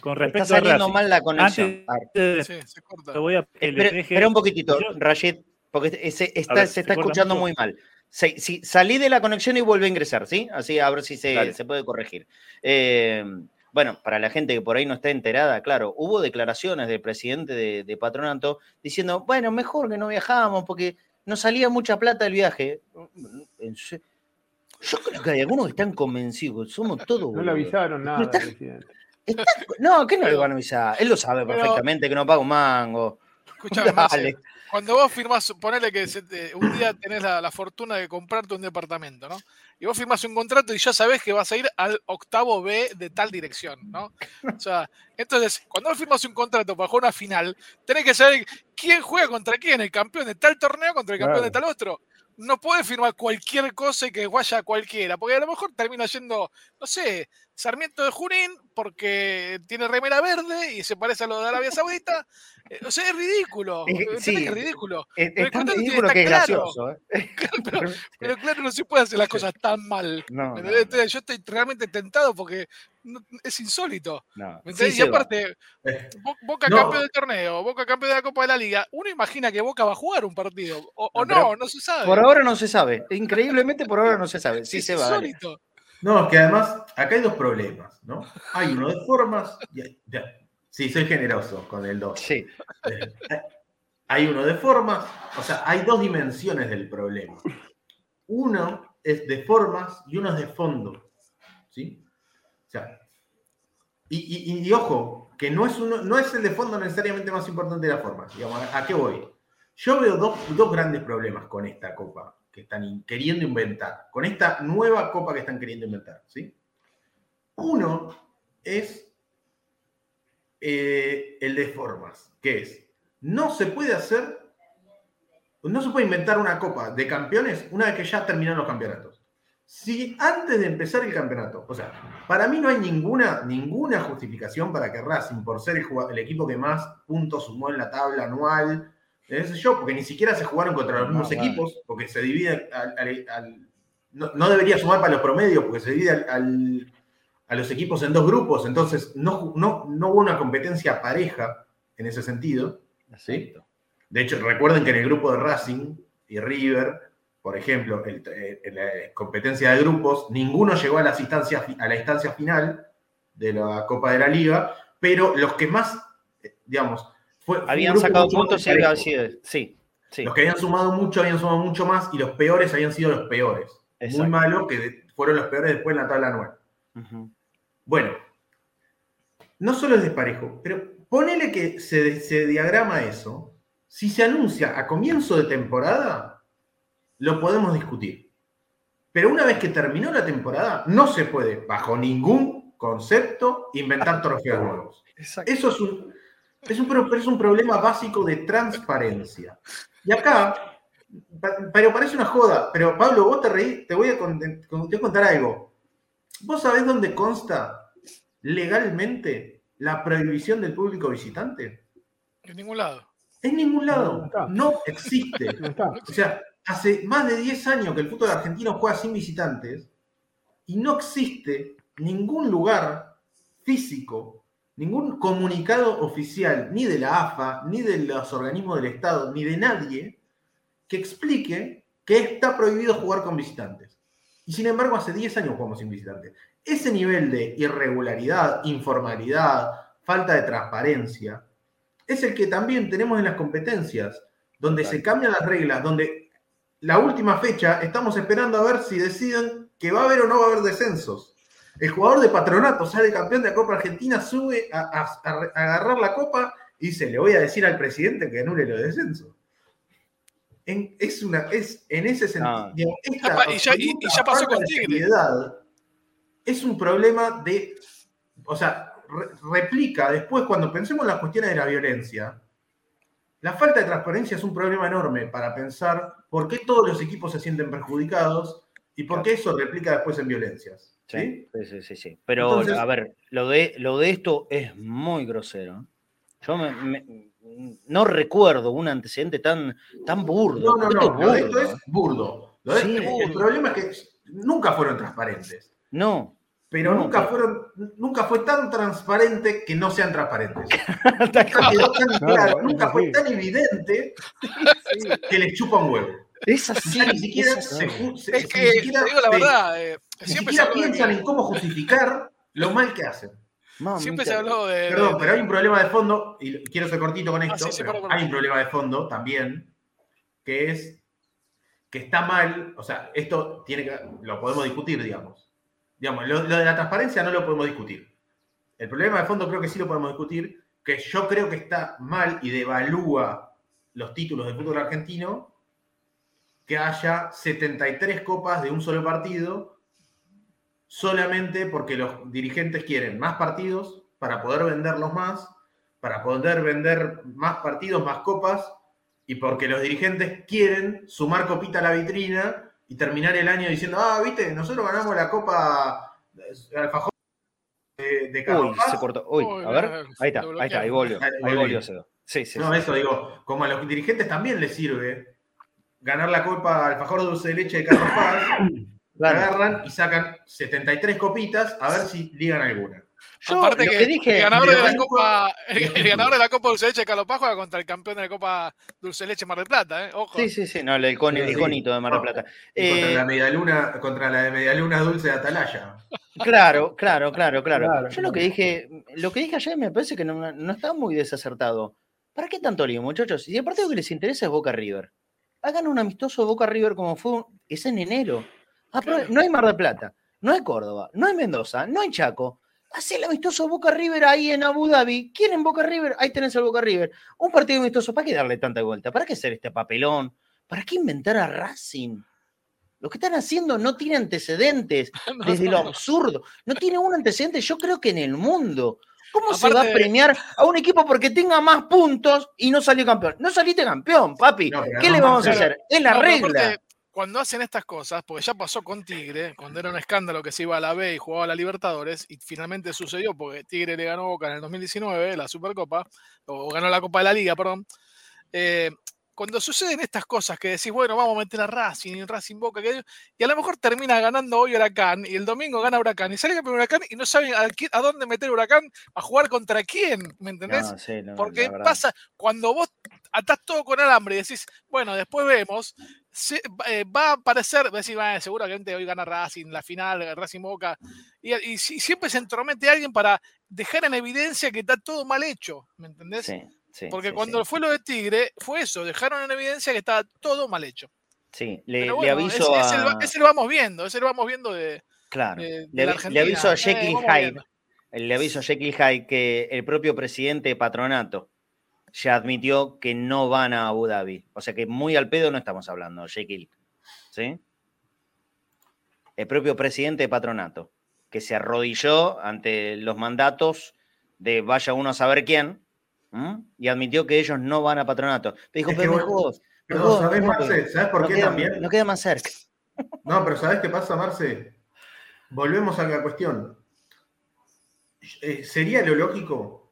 Con Está respecto a saliendo mal la conexión. antes Sí, se corta. voy a Espera, deje- espera un poquitito, Rashid, porque ese- está- ver, se ¿se está escuchando muy mal. Se- si, salí de la conexión y vuelve a ingresar, ¿sí? Así a ver si se, se puede corregir. Eh, bueno, para la gente que por ahí no está enterada, claro, hubo declaraciones del presidente de, de Patronato diciendo, bueno, mejor que no viajábamos porque nos salía mucha plata el viaje. Yo creo que hay algunos que están convencidos, somos todos. No le avisaron nada, está- no, ¿qué no le van a avisar? Él lo sabe Pero- perfectamente que no paga un mango. Escuchame, Dale. cuando vos firmás, ponele que se te- un día tenés la, la fortuna de comprarte un departamento, ¿no? Y vos firmás un contrato y ya sabés que vas a ir al octavo B de tal dirección, ¿no? O sea, entonces, cuando vos firmas un contrato para jugar una final, tenés que saber quién juega contra quién, el campeón de tal torneo contra el campeón de tal otro. No puedes firmar cualquier cosa y que vaya cualquiera, porque a lo mejor termina yendo, no sé, Sarmiento de Junín porque tiene remera verde y se parece a lo de Arabia Saudita. Eh, O sea, es ridículo. Eh, ¿Entendés sí. que es ridículo. Es, Pero es tan ridículo que que es claro. gracioso. ¿eh? Pero, pero claro, no se puede hacer las cosas tan mal. No, Yo estoy realmente tentado porque no- es insólito. no. ¿me Sí y aparte, Eh, Bo- Boca No. campeón del torneo, Boca campeón de la Copa de la Liga, uno imagina que Boca va a jugar un partido. O, o No, no, se sabe. Por ahora no se sabe. Increíblemente por ahora no se sabe. Sí es se va. dale. insólito. No, es que además acá hay dos problemas, ¿no? Hay uno de formas. y hay- ya. Sí, soy generoso con el 2. Sí. Hay uno de formas, o sea, hay dos dimensiones del problema. Uno es de formas y uno es de fondo. ¿Sí? O sea, y, y- y ojo, que no es, uno, no es el de fondo necesariamente más importante de la forma. Digamos, ¿a, qué voy? Yo veo dos, dos grandes problemas con esta copa que están queriendo inventar, con esta nueva copa que están queriendo inventar. ¿sí? Uno es eh, el de formas, que es, no se puede hacer, no se puede inventar una copa de campeones una vez que ya terminaron los campeonatos. Si antes de empezar el campeonato, o sea, para mí no hay ninguna, ninguna justificación para que Racing, por ser el, equipo que más puntos sumó en la tabla anual, yo, porque ni siquiera se jugaron contra los No, mismos equipos, porque se divide al, al- al- no, no debería sumar para los promedios, porque se divide al- a los equipos en dos grupos, entonces no, no, no hubo una competencia pareja en ese sentido. ¿sí? De hecho, recuerden que en el grupo de Racing y River, por ejemplo, el- eh, en la competencia de grupos, ninguno llegó a, las instancias, a la instancia final de la Copa de la Liga, pero los que más, eh, digamos, fue, Habían sacado puntos y parejo. había sido- Sí, sí. Los que habían sumado mucho habían sumado mucho más y los peores habían sido los peores. Muy Exacto. malos que de- fueron los peores después en la tabla anual. Bueno, no solo es desparejo, pero ponele que se, se diagrama eso. Si se anuncia a comienzo de temporada, lo podemos discutir. Pero una vez que terminó la temporada, no se puede, bajo ningún concepto, inventar trofeos nuevos. Exacto. Eso es un, es un, es un problema básico de transparencia. Y acá, pero parece una joda, pero Pablo, vos te reí, te voy a, te voy a contar algo. ¿Vos sabés dónde consta legalmente la prohibición del público visitante? En ningún lado. En ningún lado. No existe. No. O sea, hace más de 10 años que el fútbol argentino juega sin visitantes y no existe ningún lugar físico, ningún comunicado oficial, ni de la AFA, ni de los organismos del Estado, ni de nadie, que explique que está prohibido jugar con visitantes. Y sin embargo, hace 10 años jugamos sin visitantes. Ese nivel de irregularidad, informalidad, falta de transparencia, es el que también tenemos en las competencias, donde se cambian las reglas, donde la última fecha estamos esperando a ver si deciden que va a haber o no va a haber descensos. El jugador de patronato sale campeón de la Copa Argentina, sube a- a agarrar la copa y dice, le voy a decir al presidente que anule los descensos. En, es una, es, en ese sentido, Ah. esta pa- y ya- y- y absoluta ya pasó con Tigre. es un problema de, o sea, re- replica después cuando pensemos en las cuestiones de la violencia, la falta de transparencia es un problema enorme para pensar por qué todos los equipos se sienten perjudicados y por qué eso replica después en violencias. ¿sí? Sí, sí, sí, sí, sí. Pero, Entonces- a ver, lo de, lo de esto es muy grosero. Yo me- me- no recuerdo un antecedente tan, tan burdo. No, no, Esto no. Lo de esto burdo. es burdo. Lo Sí, el burdo. problema es que nunca fueron transparentes. No, pero No, nunca fueron, nunca fue tan transparente que no sean transparentes. Tal Nunca cual. quedó tan Claro, claro, nunca fue tan evidente que les chupa un huevo. Es así. Ni siquiera se, Es ni que, digo la verdad, eh, siempre siquiera piensan en cómo justificar lo mal que hacen. Mamita. siempre se habló de. Perdón, de- pero hay un problema de fondo, y quiero ser cortito con esto, Ah, sí, sí, pero perdón, hay un problema de fondo también, que es que está mal, o sea, esto tiene que, lo podemos discutir, digamos. Digamos, lo, lo de la transparencia no lo podemos discutir. El problema de fondo creo que sí lo podemos discutir, que yo creo que está mal y devalúa los títulos del fútbol argentino que haya 73 copas de un solo partido solamente porque los dirigentes quieren más partidos para poder venderlos más, para poder vender más partidos, más copas, y porque los dirigentes quieren sumar copita a la vitrina y terminar el año diciendo, ah, viste, nosotros ganamos la copa Alfajor de, de Carlos Uy, Paz". se cortó. Uy, Uy, a ver. Ahí está, ahí está, ahí volvió. Ahí volvió, Seba. Sí, sí. No, sí. eso digo, como a los dirigentes también les sirve ganar la copa Alfajor Dulce de Leche de Carlos Paz, Claro. agarran y sacan 73 copitas a ver si ligan alguna. Yo Aparte lo que, que dije- el ganador de la Copa, el, el ganador de la Copa Dulce Leche juega contra el campeón de la Copa Dulce Leche Mar del Plata, ¿eh? Ojo. Sí, sí, sí. No, el, con, el Sí, sí. iconito de Mar del No. Plata. Y contra Eh, la medialuna, contra la de medialuna dulce de Atalaya. Claro, claro, claro, claro. Claro. Yo lo que dije, lo que dije ayer me parece que no, no está muy desacertado. ¿Para qué tanto lío, muchachos? Y el partido que les interesa es Boca River. Hagan un amistoso Boca River como fue, es en enero. Apro- No hay Mar del Plata, no hay Córdoba, no hay Mendoza, no hay Chaco. Hacé el amistoso Boca River ahí en Abu Dhabi. ¿Quieren Boca River? Ahí tenés el Boca River. Un partido amistoso, ¿para qué darle tanta vuelta? ¿Para qué hacer este papelón? ¿Para qué inventar a Racing? Lo que están haciendo no tiene antecedentes No, desde no, lo absurdo. No tiene un antecedente, yo creo que en el mundo. ¿Cómo se va a premiar a un equipo porque tenga más puntos y no salió campeón? No saliste campeón, papi. No, ¿Qué le vamos a hacer? Es la regla. aparte, cuando hacen estas cosas, porque ya pasó con Tigre, cuando era un escándalo que se iba a la B y jugaba a la Libertadores, y finalmente sucedió porque Tigre le ganó Boca en el 2019, la Supercopa, o ganó la Copa de la Liga, perdón. eh, cuando suceden estas cosas que decís, bueno, vamos a meter a Racing y Racing Boca, que- y a lo mejor termina ganando hoy Huracán, y el domingo gana Huracán, y sale campeón Huracán y no saben a, quién- a dónde meter Huracán, a jugar contra quién, ¿me entendés? No, sí, no, Porque pasa, cuando vos atás todo con alambre y decís, bueno, después vemos, se- eh, va a aparecer, va a decir, "Bueno, seguramente hoy gana Racing, la final, Racing Boca, y, y si- siempre se entromete alguien para dejar en evidencia que está todo mal hecho, ¿me entendés? Sí, sí, Porque sí, cuando fue lo de Tigre, fue eso, dejaron en evidencia que estaba todo mal hecho. Sí, le, aviso ese, ese lo, a. ese lo vamos viendo, ese lo vamos viendo de, Claro. de- de Le, la le aviso a Eh, Jekyll Hyde. Le aviso a Jekyll Hyde que el propio presidente de Patronato ya admitió que no van a Abu Dhabi. O sea que muy al pedo no estamos hablando, Jekyll. ¿Sí? El propio presidente de Patronato, que se arrodilló ante los mandatos de vaya uno a saber quién, ¿m? y admitió que ellos no van a Patronato. Pero dijo, Es pero Perdón, mejor, ¿sabés, mejor, Marce? ¿Sabés por no qué queda- también? No queda más cerca. No, pero ¿sabés qué pasa, Marce? Volvemos a la cuestión. Eh, ¿Sería lo lógico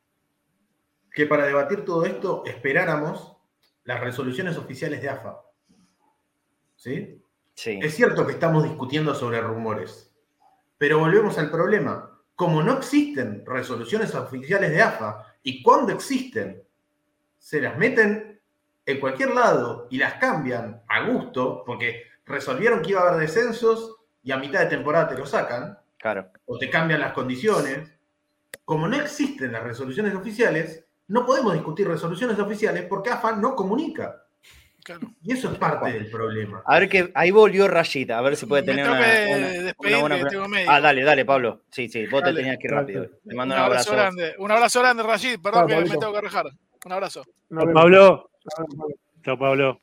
que para debatir todo esto esperáramos las resoluciones oficiales de AFA? ¿Sí? Sí. Es cierto que estamos discutiendo sobre rumores, pero volvemos al problema. Como no existen resoluciones oficiales de AFA y cuando existen, se las meten en cualquier lado y las cambian a gusto, porque resolvieron que iba a haber descensos y a mitad de temporada te lo sacan, Claro. o te cambian las condiciones. Como no existen las resoluciones oficiales, no podemos discutir resoluciones oficiales porque AFA no comunica. Claro. Y eso es parte del problema. A ver que ahí volvió Rashid, a ver si puede Me tener tengo una, que una- despedir, una buena. médico. Ah, dale, dale, Pablo. Sí, sí, vos Dale. te tenías que ir Dale. rápido. Te mando un abrazo, abrazo. grande. Un abrazo grande, Rashid. Perdón que me tengo que rajar. Un abrazo. Chao. Pablo. Chao, Pablo.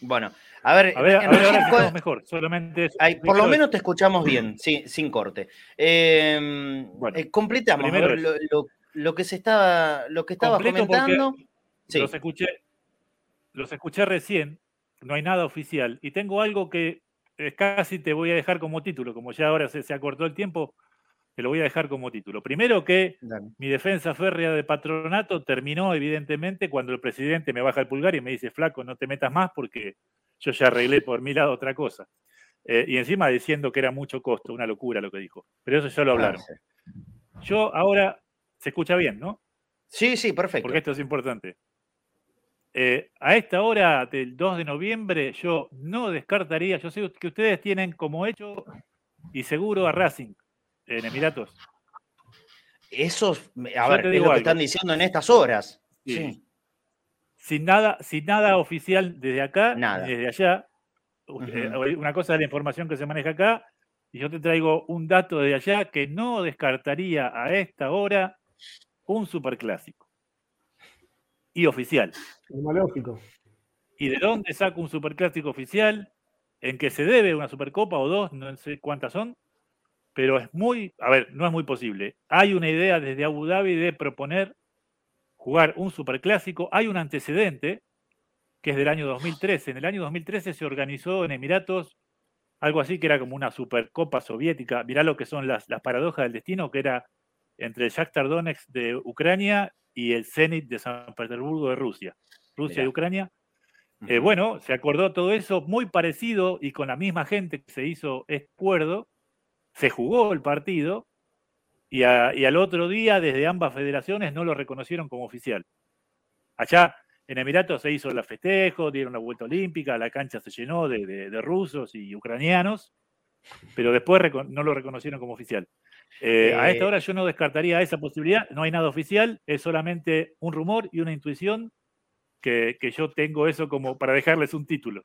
Bueno, a ver, A ver, a ver, ahora mejor. Solamente eso. por lo menos te escuchamos bien, sí, sin corte. Eh, Bueno, eh, completamos ver, lo- lo que se estaba, lo que estaba comentando. Sí, Los escuché, los escuché recién, no hay nada oficial. Y tengo algo que eh, casi te voy a dejar como título, como ya ahora se, se acortó el tiempo, te lo voy a dejar como título. Primero que dale. mi defensa férrea de patronato terminó evidentemente cuando el presidente me baja el pulgar y me dice, flaco, no te metas más porque yo ya arreglé por mi lado otra cosa. Eh, y encima diciendo que era mucho costo, una locura lo que dijo. Pero eso ya lo Ah, hablaron. Yo ahora, se escucha bien, ¿no? Sí, sí, perfecto. Porque esto es importante. Eh, a esta hora del 2 de noviembre, yo no descartaría, yo sé que ustedes tienen como hecho y seguro a Racing en Emiratos. Eso, es- a Yo ver, te es digo lo que están diciendo en estas horas. Sí. Sí. Sin nada, sin nada oficial desde acá, Nada. desde allá. Eh, Una cosa es la información que se maneja acá, y yo te traigo un dato de allá que no descartaría a esta hora un superclásico. Y oficial. Lógico. ¿Y de dónde saco un superclásico oficial? En que se debe una supercopa o dos, no sé cuántas son, pero es muy, a ver, no es muy posible. Hay una idea desde Abu Dhabi de proponer jugar un superclásico. Hay un antecedente que es del año 2013. En el año 2013 se organizó en Emiratos algo así que era como una supercopa soviética. Mirá lo que son las, las paradojas del destino, que era entre el Shakhtar Donetsk de Ucrania y el Zenit de San Petersburgo de Rusia. Rusia y. Ucrania. Eh, bueno, se acordó todo eso muy parecido y con la misma gente que se hizo este acuerdo, se jugó el partido y, a- y al otro día desde ambas federaciones no lo reconocieron como oficial. Allá en Emiratos se hizo el festejo, dieron la vuelta olímpica, la cancha se llenó de, de- de rusos y ucranianos, pero después no lo reconocieron como oficial. Eh, a esta Eh, hora yo no descartaría esa posibilidad, no hay nada oficial, es solamente un rumor y una intuición que, que yo tengo eso como para dejarles un título.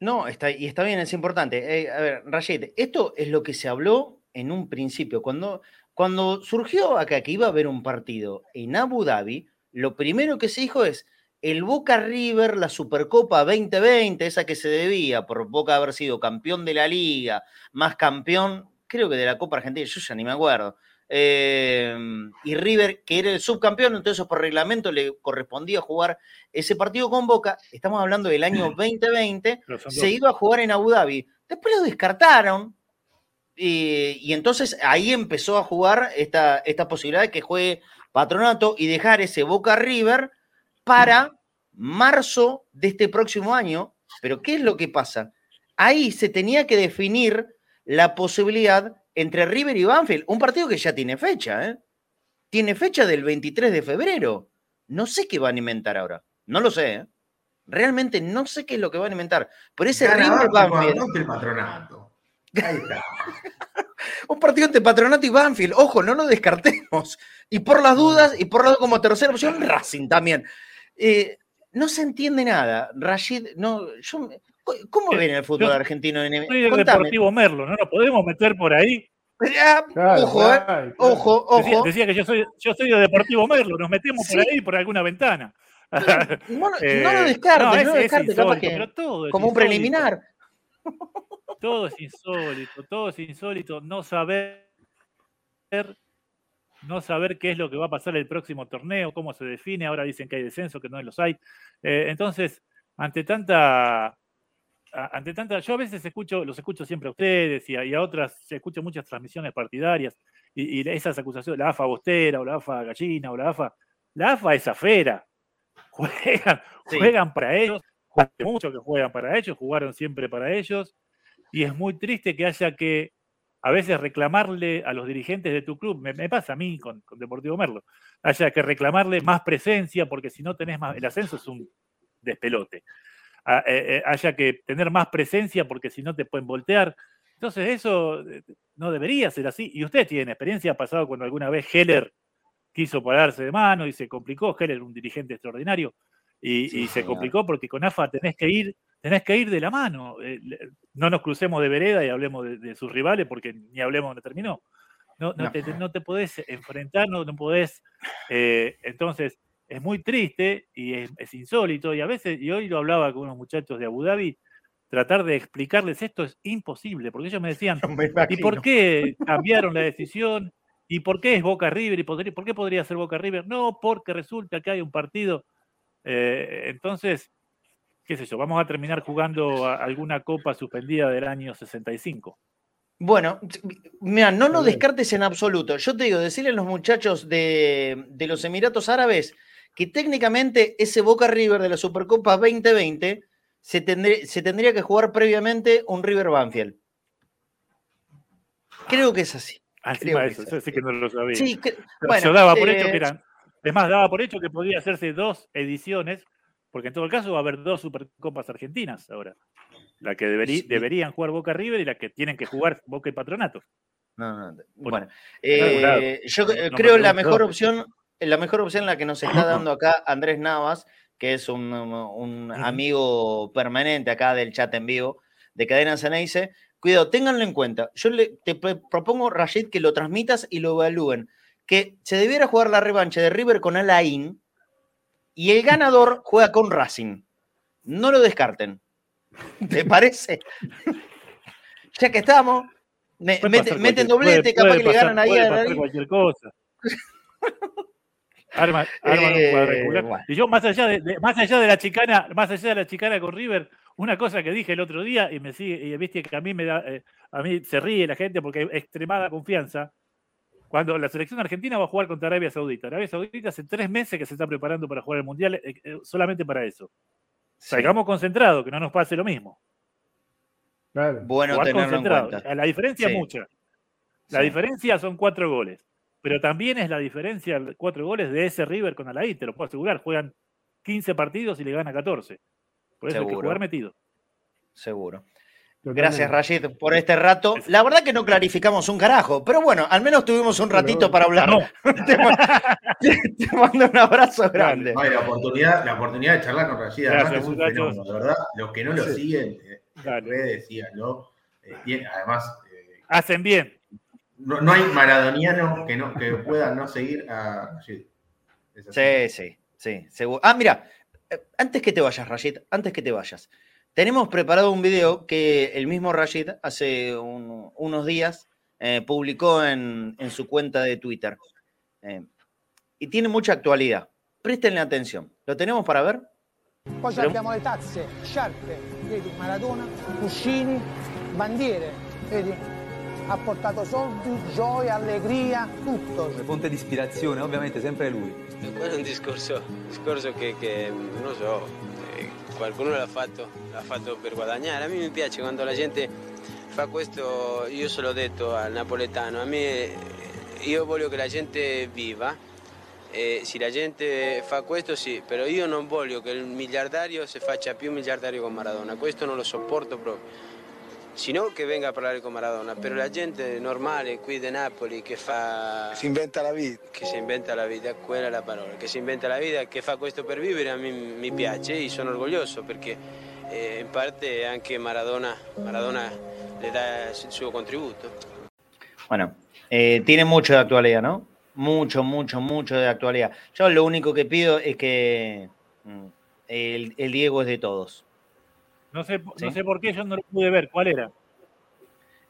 No, está, y está bien, es importante. Eh, a ver, Rashid, esto es lo que se habló en un principio. Cuando, cuando surgió acá que iba a haber un partido en Abu Dhabi, lo primero que se dijo es el Boca River, la Supercopa 2020, esa que se debía por Boca haber sido campeón de la liga, más campeón, creo que de la Copa Argentina, yo ya ni me acuerdo. Eh, y River, que era el subcampeón, entonces por reglamento le correspondía jugar ese partido con Boca. Estamos hablando del año 2020 Pero son se iba a jugar en Abu Dhabi. Después lo descartaron. eh, y entonces ahí empezó a jugar esta, esta posibilidad de que juegue Patronato y dejar ese Boca River para marzo de este próximo año. Pero ¿qué es lo que pasa? Ahí se tenía que definir la posibilidad entre River y Banfield. Un partido que ya tiene fecha, ¿eh? Tiene fecha del 23 de febrero. No sé qué van a inventar ahora. No lo sé, ¿eh? Realmente no sé qué es lo que van a inventar. Pero ese River Banfield el patronato. Ahí está. un partido entre Patronato y Banfield, ojo, no lo descartemos. Y por las dudas, y por las como tercera opción, Racing también. Eh, no se entiende nada. Rashid, no, yo, ¿cómo Eh, ven el fútbol yo argentino? En, Soy del contame. Deportivo Merlo, no nos podemos meter por ahí. Ah, Claro, ojo, eh, claro, ojo, Decía, ojo. decía que yo soy, yo soy de Deportivo Merlo, nos metemos por ahí por alguna ventana. No, no, Eh, no lo descartes, no, es- lo es descartes, capaz que pero todo es como un preliminar. Todo es insólito, todo es insólito. No saber, no saber qué es lo que va a pasar el próximo torneo, cómo se define. Ahora dicen que hay descenso, que no los hay. Eh, entonces, ante tanta, ante tanta, yo a veces escucho, los escucho siempre a ustedes y a, y a otras, escucho muchas transmisiones partidarias y, y esas acusaciones, la AFA bostera o la AFA gallina o la AFA, la AFA es afera. Juegan, Sí. juegan para ellos, hace mucho que juegan para ellos, jugaron siempre para ellos y es muy triste que haya que a veces reclamarle a los dirigentes de tu club, me, me pasa a mí con, con Deportivo Merlo, haya que reclamarle más presencia porque si no tenés más, el ascenso es un despelote, A- eh, eh, haya que tener más presencia porque si no te pueden voltear. Entonces eso eh, no debería ser así. Y usted tiene experiencia, ha pasado cuando alguna vez Heller quiso pararse de mano y se complicó, Heller un dirigente extraordinario, y, Sí, y se complicó porque con AFA tenés que ir, tenés que ir de la mano. No nos crucemos de vereda y hablemos de, de sus rivales porque ni hablemos donde terminó. No, no, No. Te, no te podés enfrentar, no, no podés. eh, entonces, es muy triste y es, es insólito. Y a veces, y hoy lo hablaba con unos muchachos de Abu Dhabi, tratar de explicarles esto es imposible, porque ellos me decían, Me ¿y por qué cambiaron la decisión? ¿Y por qué es Boca River? ¿Y podría- por qué podría ser Boca River? No, porque resulta que hay un partido. eh, entonces, qué sé yo, vamos a terminar jugando a- alguna copa suspendida del año 65. Bueno, mira, no lo descartes en absoluto. Yo te digo, decirle a los muchachos de, de los Emiratos Árabes que técnicamente ese Boca River de la Supercopa 2020 se, tendré- se tendría que jugar previamente un River Banfield. Creo que es así. Ah, encima eso, es eso sí que no lo sabía. Sí, que- bueno, yo daba por hecho eh, que eran. Es más, daba por hecho que podía hacerse dos ediciones, porque en todo caso va a haber dos Supercopas Argentinas ahora. La que deberí- Sí. deberían jugar Boca River y la que tienen que jugar Boca y Patronato. No, no, no. Bueno, Bueno, eh, yo No- creo la mejor opción, la mejor opción la que nos está dando acá Andrés Navas, que es un, amigo permanente acá del chat en vivo de Cadena Ceneice. Cuidado, ténganlo en cuenta. Yo le, te propongo, Rashid, que lo transmitas y lo evalúen. Que se debiera jugar la revancha de River con Alain y el ganador juega con Racing. No lo descarten. ¿Te parece? ya que estamos, me- meten doblete, puede- capaz puede que le ganan ahí a Alain. cualquier cosa. Arma, arman Eh, un cuadrangular. bueno. Y yo, más allá de, de- más allá de la chicana, más allá de la chicana con River, una cosa que dije el otro día, y me sigue, y viste que a mí me da, eh, a mí se ríe la gente porque hay extremada confianza. Cuando la selección argentina va a jugar contra Arabia Saudita. Arabia Saudita hace tres meses que se está preparando para jugar el Mundial eh, eh, solamente para eso. Salgamos concentrados, que no nos pase lo mismo. Claro. Bueno Jugar tenerlo en concentrados. cuenta. La diferencia Sí. es mucha. La Sí. diferencia son cuatro goles. Pero también es la diferencia, de cuatro goles de ese River con Alain, te lo puedo asegurar. Juegan 15 partidos y le gana 14. Por eso hay que Seguro. jugar metido. Seguro. Totalmente. Gracias, Rashid, por este rato. La verdad que no clarificamos un carajo, pero bueno, al menos tuvimos un ratito para hablar. No. te, ma- te- te mando un abrazo grande. Ay, la oportunidad, la oportunidad de charlar con Rashid, además Gracias, que es un muchachos. fenómeno, de verdad. Los que no lo Sí. siguen, eh, redes, síganlo. Eh, además, eh, Hacen bien. No, no hay maradoniano que, no, que pueda no seguir a Rashid. Sí, sí, sí, seguro. Ah, mira, eh, antes que te vayas, Rashid, antes que te vayas, tenemos preparado un video que el mismo Rashid hace un- unos días eh, publicó en, en su cuenta de Twitter. Eh, y tiene mucha actualidad. Préstenle atención. ¿Lo tenemos para ver? Poi Però- abbiamo le tazze, sciarpe, vedi, Maradona, cuscini, bandiere, vedi? Ha portato soldi, gioia, allegria, tutto. Come fonte di ispirazione, ovviamente sempre lui. Quello è un discorso, discorso che, che, non so, eh, qualcuno l'ha fatto, l'ha fatto per guadagnare. A me mi piace quando la gente fa questo, io se l'ho detto al napoletano, a me eh, io voglio che la gente viva. E se la gente fa questo sì, però io non voglio che il miliardario si faccia più miliardario con Maradona, questo non lo sopporto proprio. Se no che venga a parlare con Maradona, però la gente normale qui di Napoli che fa Si inventa la vita. che si inventa la vita, quella è la parola, che si inventa la vita, che fa questo per vivere, a me mi piace e sono orgoglioso perché eh, in parte anche Maradona, Maradona le dà il suo contributo. Bueno, eh, tiene mucho de actualidad, ¿no? Mucho, mucho, mucho de actualidad. Yo lo único que pido es que mm, el, el Diego es de todos. No sé, Sí. no sé por qué yo no lo pude ver. ¿Cuál era?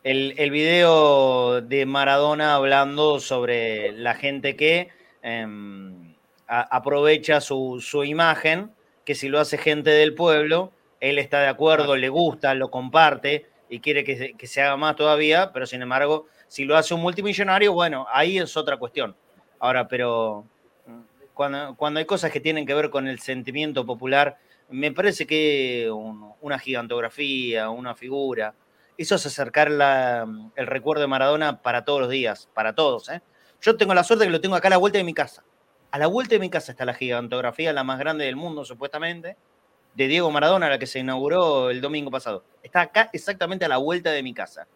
El, el video de Maradona hablando sobre la gente que em, a- aprovecha su, su imagen, que si lo hace gente del pueblo, él está de acuerdo, le gusta, lo comparte y quiere que se, que se haga más todavía, pero sin embargo, si lo hace un multimillonario, bueno, ahí es otra cuestión. Ahora, pero mm, cuando, cuando hay cosas que tienen que ver con el sentimiento popular, me parece que un- una gigantografía, una figura, eso es acercar el recuerdo de Maradona para todos los días, para todos. ¿eh? Yo tengo la suerte que lo tengo acá a la vuelta de mi casa. A la vuelta de mi casa está la gigantografía, la más grande del mundo, supuestamente, de Diego Maradona, la que se inauguró el domingo pasado. Está acá exactamente a la vuelta de mi casa.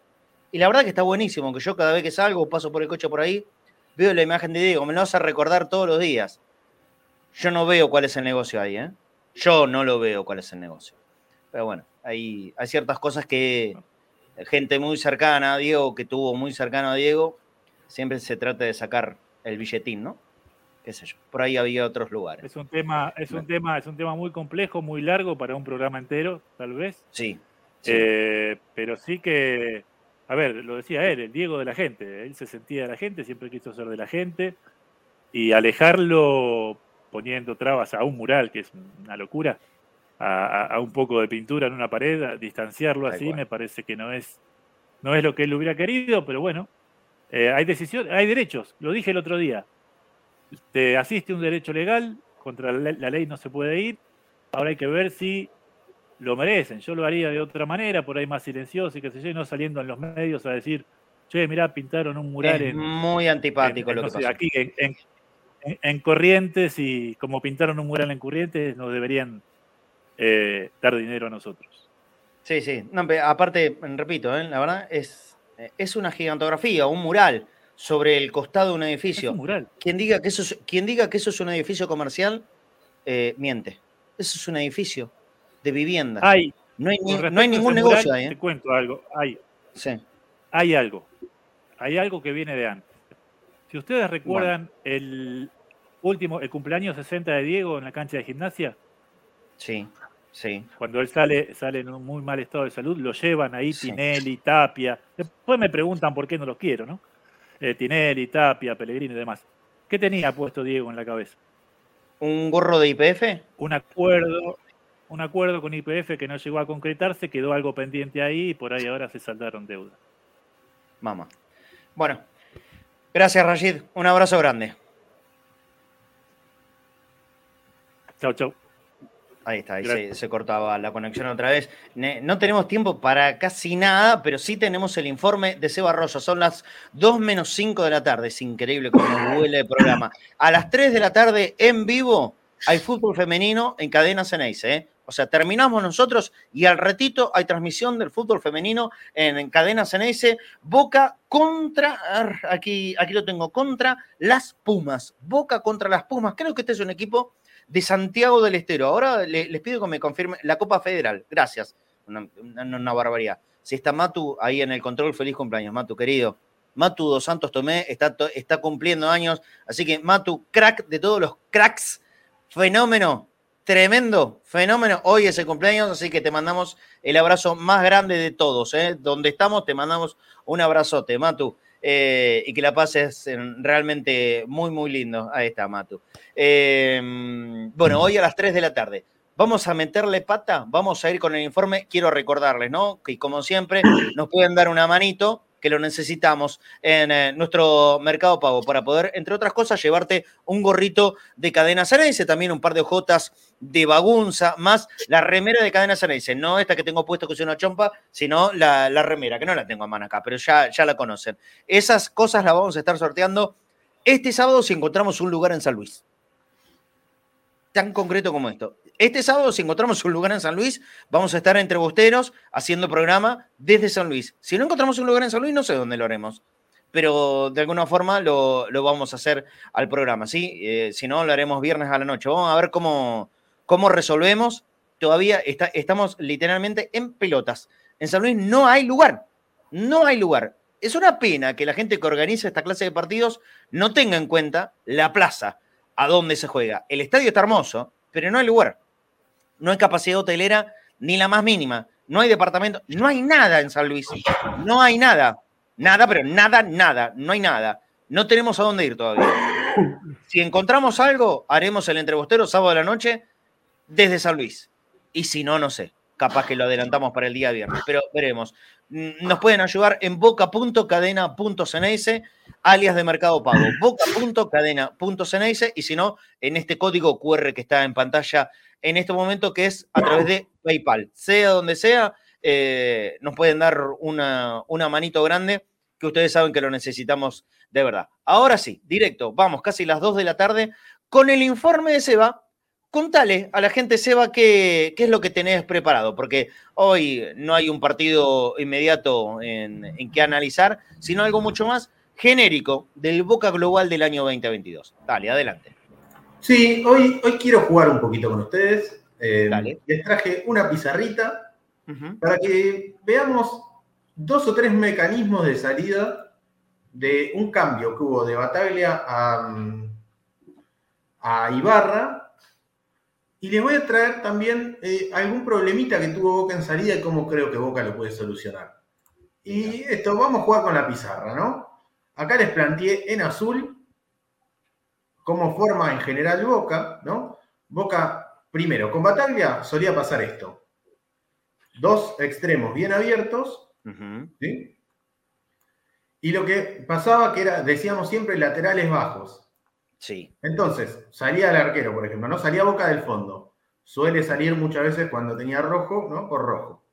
Y la verdad que está buenísimo, que yo cada vez que salgo, paso por el coche por ahí, veo la imagen de Diego, me lo hace recordar todos los días. Yo no veo cuál es el negocio ahí, ¿eh? Yo no lo veo cuál es el negocio. Pero bueno, hay, hay ciertas cosas que gente muy cercana a Diego, que tuvo muy cercano a Diego, siempre se trata de sacar el billetín, ¿no? Qué sé yo. Por ahí había otros lugares. Es un tema, es un tema, es un tema muy complejo, muy largo para un programa entero, tal vez. Sí. sí. Eh, pero sí que, a ver, lo decía él, el Diego de la gente. Él se sentía de la gente, siempre quiso ser de la gente. Y alejarlo poniendo trabas a un mural, que es una locura, a, un poco de pintura en una pared, a distanciarlo así, me parece que no es, no es lo que él hubiera querido, pero bueno, eh, hay decisiones, hay derechos, lo dije el otro día. Te asiste un derecho legal, contra la, la ley no se puede ir, ahora hay que ver si lo merecen. Yo lo haría de otra manera, por ahí más silencioso y qué sé yo, y no saliendo en los medios a decir che, mirá, pintaron un mural Es en, muy antipático en- lo no que sé, pasó. aquí en, en- en- en Corrientes y como pintaron un mural en Corrientes, nos deberían eh, dar dinero a nosotros. Sí, sí. No, aparte, repito, ¿eh? la verdad, es, es una gigantografía, un mural sobre el costado de un Es edificio. un mural. Quien diga que eso es, quien diga que eso es un edificio comercial, eh, miente. Eso es un edificio de vivienda. Hay, no, hay ni- no hay ningún negocio mural, ahí. Te cuento algo. Hay, Sí. hay algo. Hay algo que viene de antes. Si ustedes recuerdan el último, el cumpleaños 60 de Diego en la cancha de gimnasia, Sí, sí. cuando él sale, sale en un muy mal estado de salud, lo llevan ahí Sí. Tinelli, Tapia. Después me preguntan por qué no los quiero, ¿no? Eh, Tinelli, Tapia, Pellegrini y demás. ¿Qué tenía puesto Diego en la cabeza? ¿Un gorro de IPF? Un acuerdo, un acuerdo con IPF que no llegó a concretarse, quedó algo pendiente ahí y por ahí ahora se saldaron deudas. Mamá. Bueno, gracias Rashid. Un abrazo grande. Chau, chau. Ahí está, ahí se, cortaba la conexión otra vez. Ne- No tenemos tiempo para casi nada, pero sí tenemos el informe de Seba Rosa. Son las 2 menos 5 de la tarde. Es increíble cómo huele el programa. A las 3 de la tarde, en vivo, hay fútbol femenino en Cadena Ceneice. ¿eh? O sea, terminamos nosotros y al ratito hay transmisión del fútbol femenino en, en Cadena Ceneice. Boca contra, aquí, aquí lo tengo, contra las Pumas. Boca contra las Pumas. Creo que este es un equipo de Santiago del Estero. Ahora le- les pido que me confirmen la Copa Federal. Gracias. Una, barbaridad. Si está Matu ahí en el control, feliz cumpleaños, Matu, querido. Matu Dos Santos Tomé está, está cumpliendo años. Así que Matu, crack de todos los cracks. Fenómeno. Tremendo, fenómeno. Hoy es el cumpleaños, así que te mandamos el abrazo más grande de todos. ¿eh? Donde estamos, te mandamos un abrazote, Matu. Eh, y que la pases realmente muy, muy lindo. Ahí está, Matu. Eh, bueno, hoy a las 3 de la tarde. Vamos a meterle pata, vamos a ir con el informe. Quiero recordarles, ¿no? Que como siempre, nos pueden dar una manito, que lo necesitamos en eh, nuestro mercado pago para poder, entre otras cosas, llevarte un gorrito de cadena Ceneice, también un par de hojotas de bagunza, más la remera de cadena Ceneice. No esta que tengo puesto que es una chompa, sino la, la remera, que no la tengo a mano acá, pero ya, ya la conocen. Esas cosas las vamos a estar sorteando este sábado si encontramos un lugar en San Luis tan concreto como esto. Este sábado, si encontramos un lugar en San Luis, vamos a estar entre bosteros haciendo programa desde San Luis. Si no encontramos un lugar en San Luis, no sé dónde lo haremos. Pero de alguna forma lo, lo vamos a hacer al programa, ¿sí? Eh, si no, lo haremos viernes a la noche. Vamos a ver cómo, cómo resolvemos. Todavía estamos literalmente en pelotas. En San Luis no hay lugar. No hay lugar. Es una pena que la gente que organiza esta clase de partidos no tenga en cuenta la plaza a dónde se juega. El estadio está hermoso, pero no hay lugar. No hay capacidad hotelera ni la más mínima. No hay departamento, no hay nada en San Luis. No hay nada. Nada, pero nada, nada. No hay nada. No tenemos a dónde ir todavía. Si encontramos algo, haremos el entrebostero sábado de la noche desde San Luis. Y si no, no sé. Capaz que lo adelantamos para el día viernes, pero veremos. Mm, Nos pueden ayudar en boca.cadena.ceneice, alias de Mercado Pago. Boca.cadena.ceneice y si no, en este código QR que está en pantalla en este momento, que es a través de PayPal. Sea donde sea, eh, nos pueden dar una, una manito grande que ustedes saben que lo necesitamos de verdad. Ahora sí, directo, vamos, casi las 2 de la tarde, con el informe de Seba. Contale a la gente, Seba, qué, qué es lo que tenés preparado, porque hoy no hay un partido inmediato en, en que analizar, sino algo mucho más genérico del Boca Global del año 2022. Dale, adelante. Sí, hoy, hoy quiero jugar un poquito con ustedes. Eh, les traje una pizarrita para que veamos dos o tres mecanismos de salida de un cambio que hubo de Bataglia a, mm, a Ibarra. Y les voy a traer también eh, algún problemita que tuvo Boca en salida y cómo creo que Boca lo puede solucionar. Y esto, vamos a jugar con la pizarra, ¿no? Acá les planteé en azul cómo forma en general Boca, ¿no? Boca, primero, con Bataglia solía pasar esto. Dos extremos bien abiertos. ¿sí? Y lo que pasaba que era, decíamos siempre, laterales bajos. Sí. Entonces, salía el arquero, por ejemplo, ¿no? Salía Boca del fondo. Suele salir muchas veces cuando tenía rojo, ¿no? Por rojo.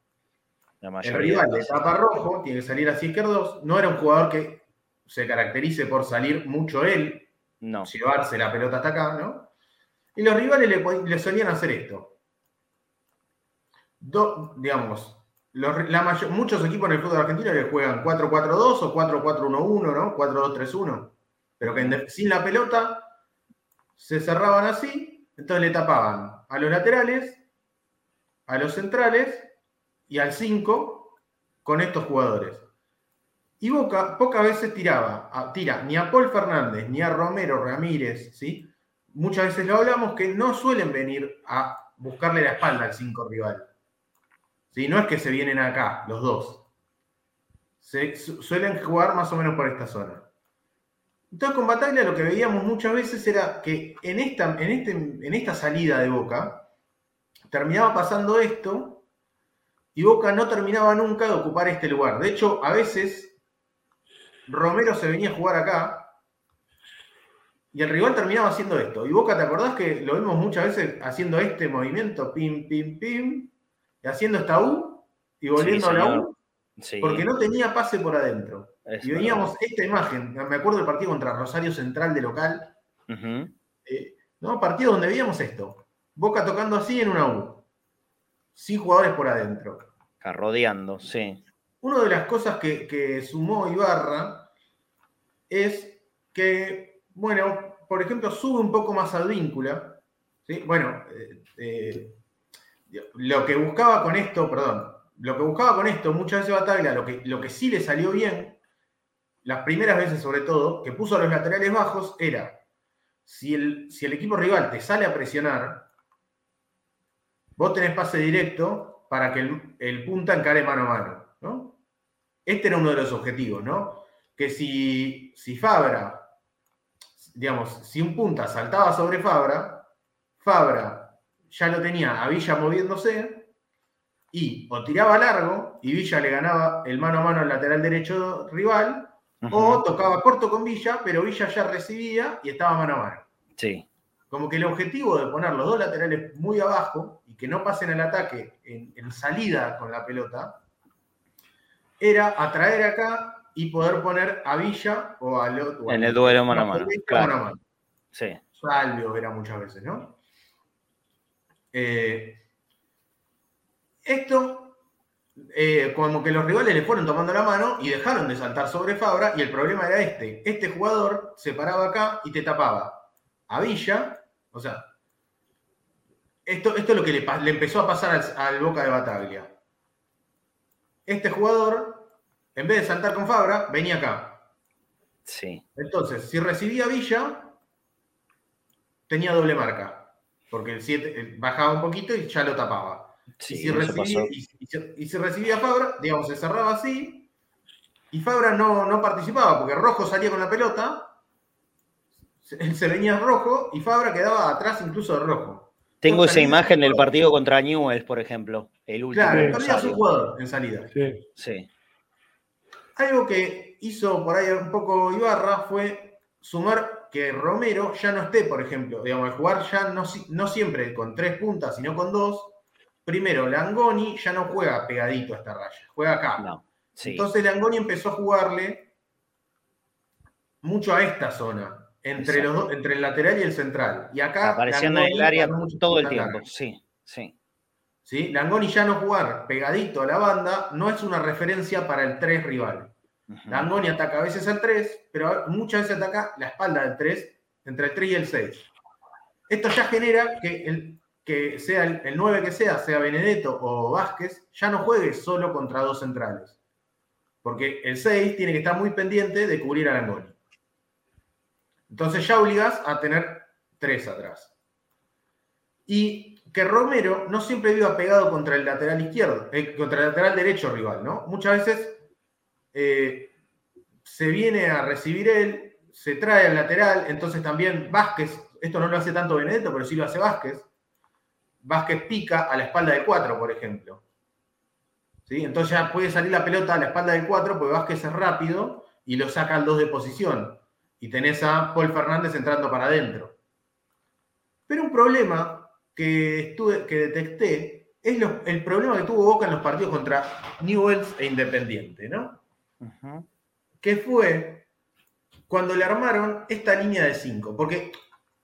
La El rival de tapa rojo, tiene que salir hacia izquierdos. No era un jugador que se caracterice por salir mucho él, Llevarse la pelota hasta acá, ¿no? Y los rivales le, solían hacer esto. Do- digamos, muchos equipos en el fútbol argentino le juegan 4-4-2 o 4-4-1-1, ¿no? 4-2-3-1. Pero que sin la pelota se cerraban así, entonces le tapaban a los laterales, a los centrales y al 5 con estos jugadores. Y Boca pocas veces tiraba, a- tira ni a Paul Fernández ni a Romero Ramírez, ¿sí? Muchas veces lo hablamos que no suelen venir a buscarle la espalda al 5 rival. No es que se vienen acá, los dos. Se, su- suelen jugar más o menos por esta zona. Entonces con Bataglia lo que veíamos muchas veces era que en esta, en este, en esta salida de Boca terminaba pasando esto y Boca no terminaba nunca de ocupar este lugar. De hecho, a veces Romero se venía a jugar acá y el rival terminaba haciendo esto. Y Boca, ¿te acordás que lo vimos muchas veces haciendo este movimiento? Pim, pim, pim. Y haciendo esta U y volviendo a la. U. Sí, Porque no tenía pase por adentro. es Y veíamos esta imagen. Me acuerdo del partido contra Rosario Central de local. eh, ¿no? Partido donde veíamos esto. Boca tocando así en una U. Sin jugadores por adentro. Rodeando, sí. Una de las cosas que, sumó Ibarra es que, bueno, por ejemplo, sube un poco más al víncula. ¿sí? Bueno, eh, eh, lo que buscaba con esto, perdón, lo que buscaba con esto muchas veces Bataglia, lo que, lo que sí le salió bien, las primeras veces sobre todo, que puso a los laterales bajos, era, si el, si el equipo rival te sale a presionar, vos tenés pase directo para que el, el punta encare mano a mano, ¿no? Este era uno de los objetivos, ¿no? Que si, si Fabra, digamos, si un punta saltaba sobre Fabra, Fabra ya lo tenía a Villa moviéndose y o tiraba largo y Villa le ganaba el mano a mano al lateral derecho rival, o tocaba corto con Villa, pero Villa ya recibía y estaba mano a mano. Sí, Como que el objetivo de poner los dos laterales muy abajo y que no pasen al ataque en, en salida con la pelota era atraer acá y poder poner a Villa o al otro. En el duelo mano a mano, Mano claro. a mano. sí. Salvio era muchas veces, ¿no? Eh, esto, eh, como que los rivales le fueron tomando la mano y dejaron de saltar sobre Fabra, y el problema era este. Este jugador se paraba acá y te tapaba a Villa, o sea, esto, esto es lo que le empezó a pasar al, al Boca de Bataglia. Este jugador, en vez de saltar con Fabra, venía acá. Sí, Entonces, si recibía Villa, tenía doble marca. Porque el 7 bajaba un poquito y ya lo tapaba. sí, y, si recibía, pasó. y, y si- y si recibía Fabra, digamos, se cerraba así. Y Fabra no, no participaba porque Rojo salía con la pelota. Se, se venía Rojo y Fabra quedaba atrás incluso de Rojo. Tengo esa imagen del partido contra Newell's, por ejemplo. El último. Claro, perdías un jugador en salida. Sí. Sí, Algo que hizo por ahí un poco Ibarra fue sumar que Romero ya no esté, por ejemplo, digamos, el jugar ya no, no siempre con tres puntas, sino con dos. Primero, Langoni ya no juega pegadito a esta raya, juega acá. no. Sí, Entonces Langoni empezó a jugarle mucho a esta zona, entre, Exacto. los entre el lateral y el central. Y acá apareciendo en el área todo el tiempo. Sí, sí. ¿sí? Langoni ya no jugar pegadito a la banda no es una referencia para el 3 rival. Ujú. Langoni ataca a veces al 3, pero muchas veces ataca la espalda del 3, entre el 3 y el 6. Esto ya genera que, el, que sea el, el 9 que sea, sea Benedetto o Vázquez, ya no juegue solo contra dos centrales. Porque el 6 tiene que estar muy pendiente de cubrir a Langoni. Entonces ya obligas a tener 3 atrás. Y que Romero no siempre viva pegado contra el lateral izquierdo, eh, contra el lateral derecho rival, ¿no? Muchas veces eh, se viene a recibir él, se trae al lateral, entonces también Vázquez, esto no lo hace tanto Benedetto, pero sí lo hace Vázquez. Vázquez pica a la espalda del 4, por ejemplo. ¿Sí? Entonces ya puede salir la pelota a la espalda del 4, porque Vázquez es rápido y lo saca al 2 de posición. Y tenés a Paul Fernández entrando para adentro. Pero un problema que, que detecté es el problema que tuvo Boca en los partidos contra Newells e Independiente, ¿no? Que fue cuando le armaron esta línea de 5, porque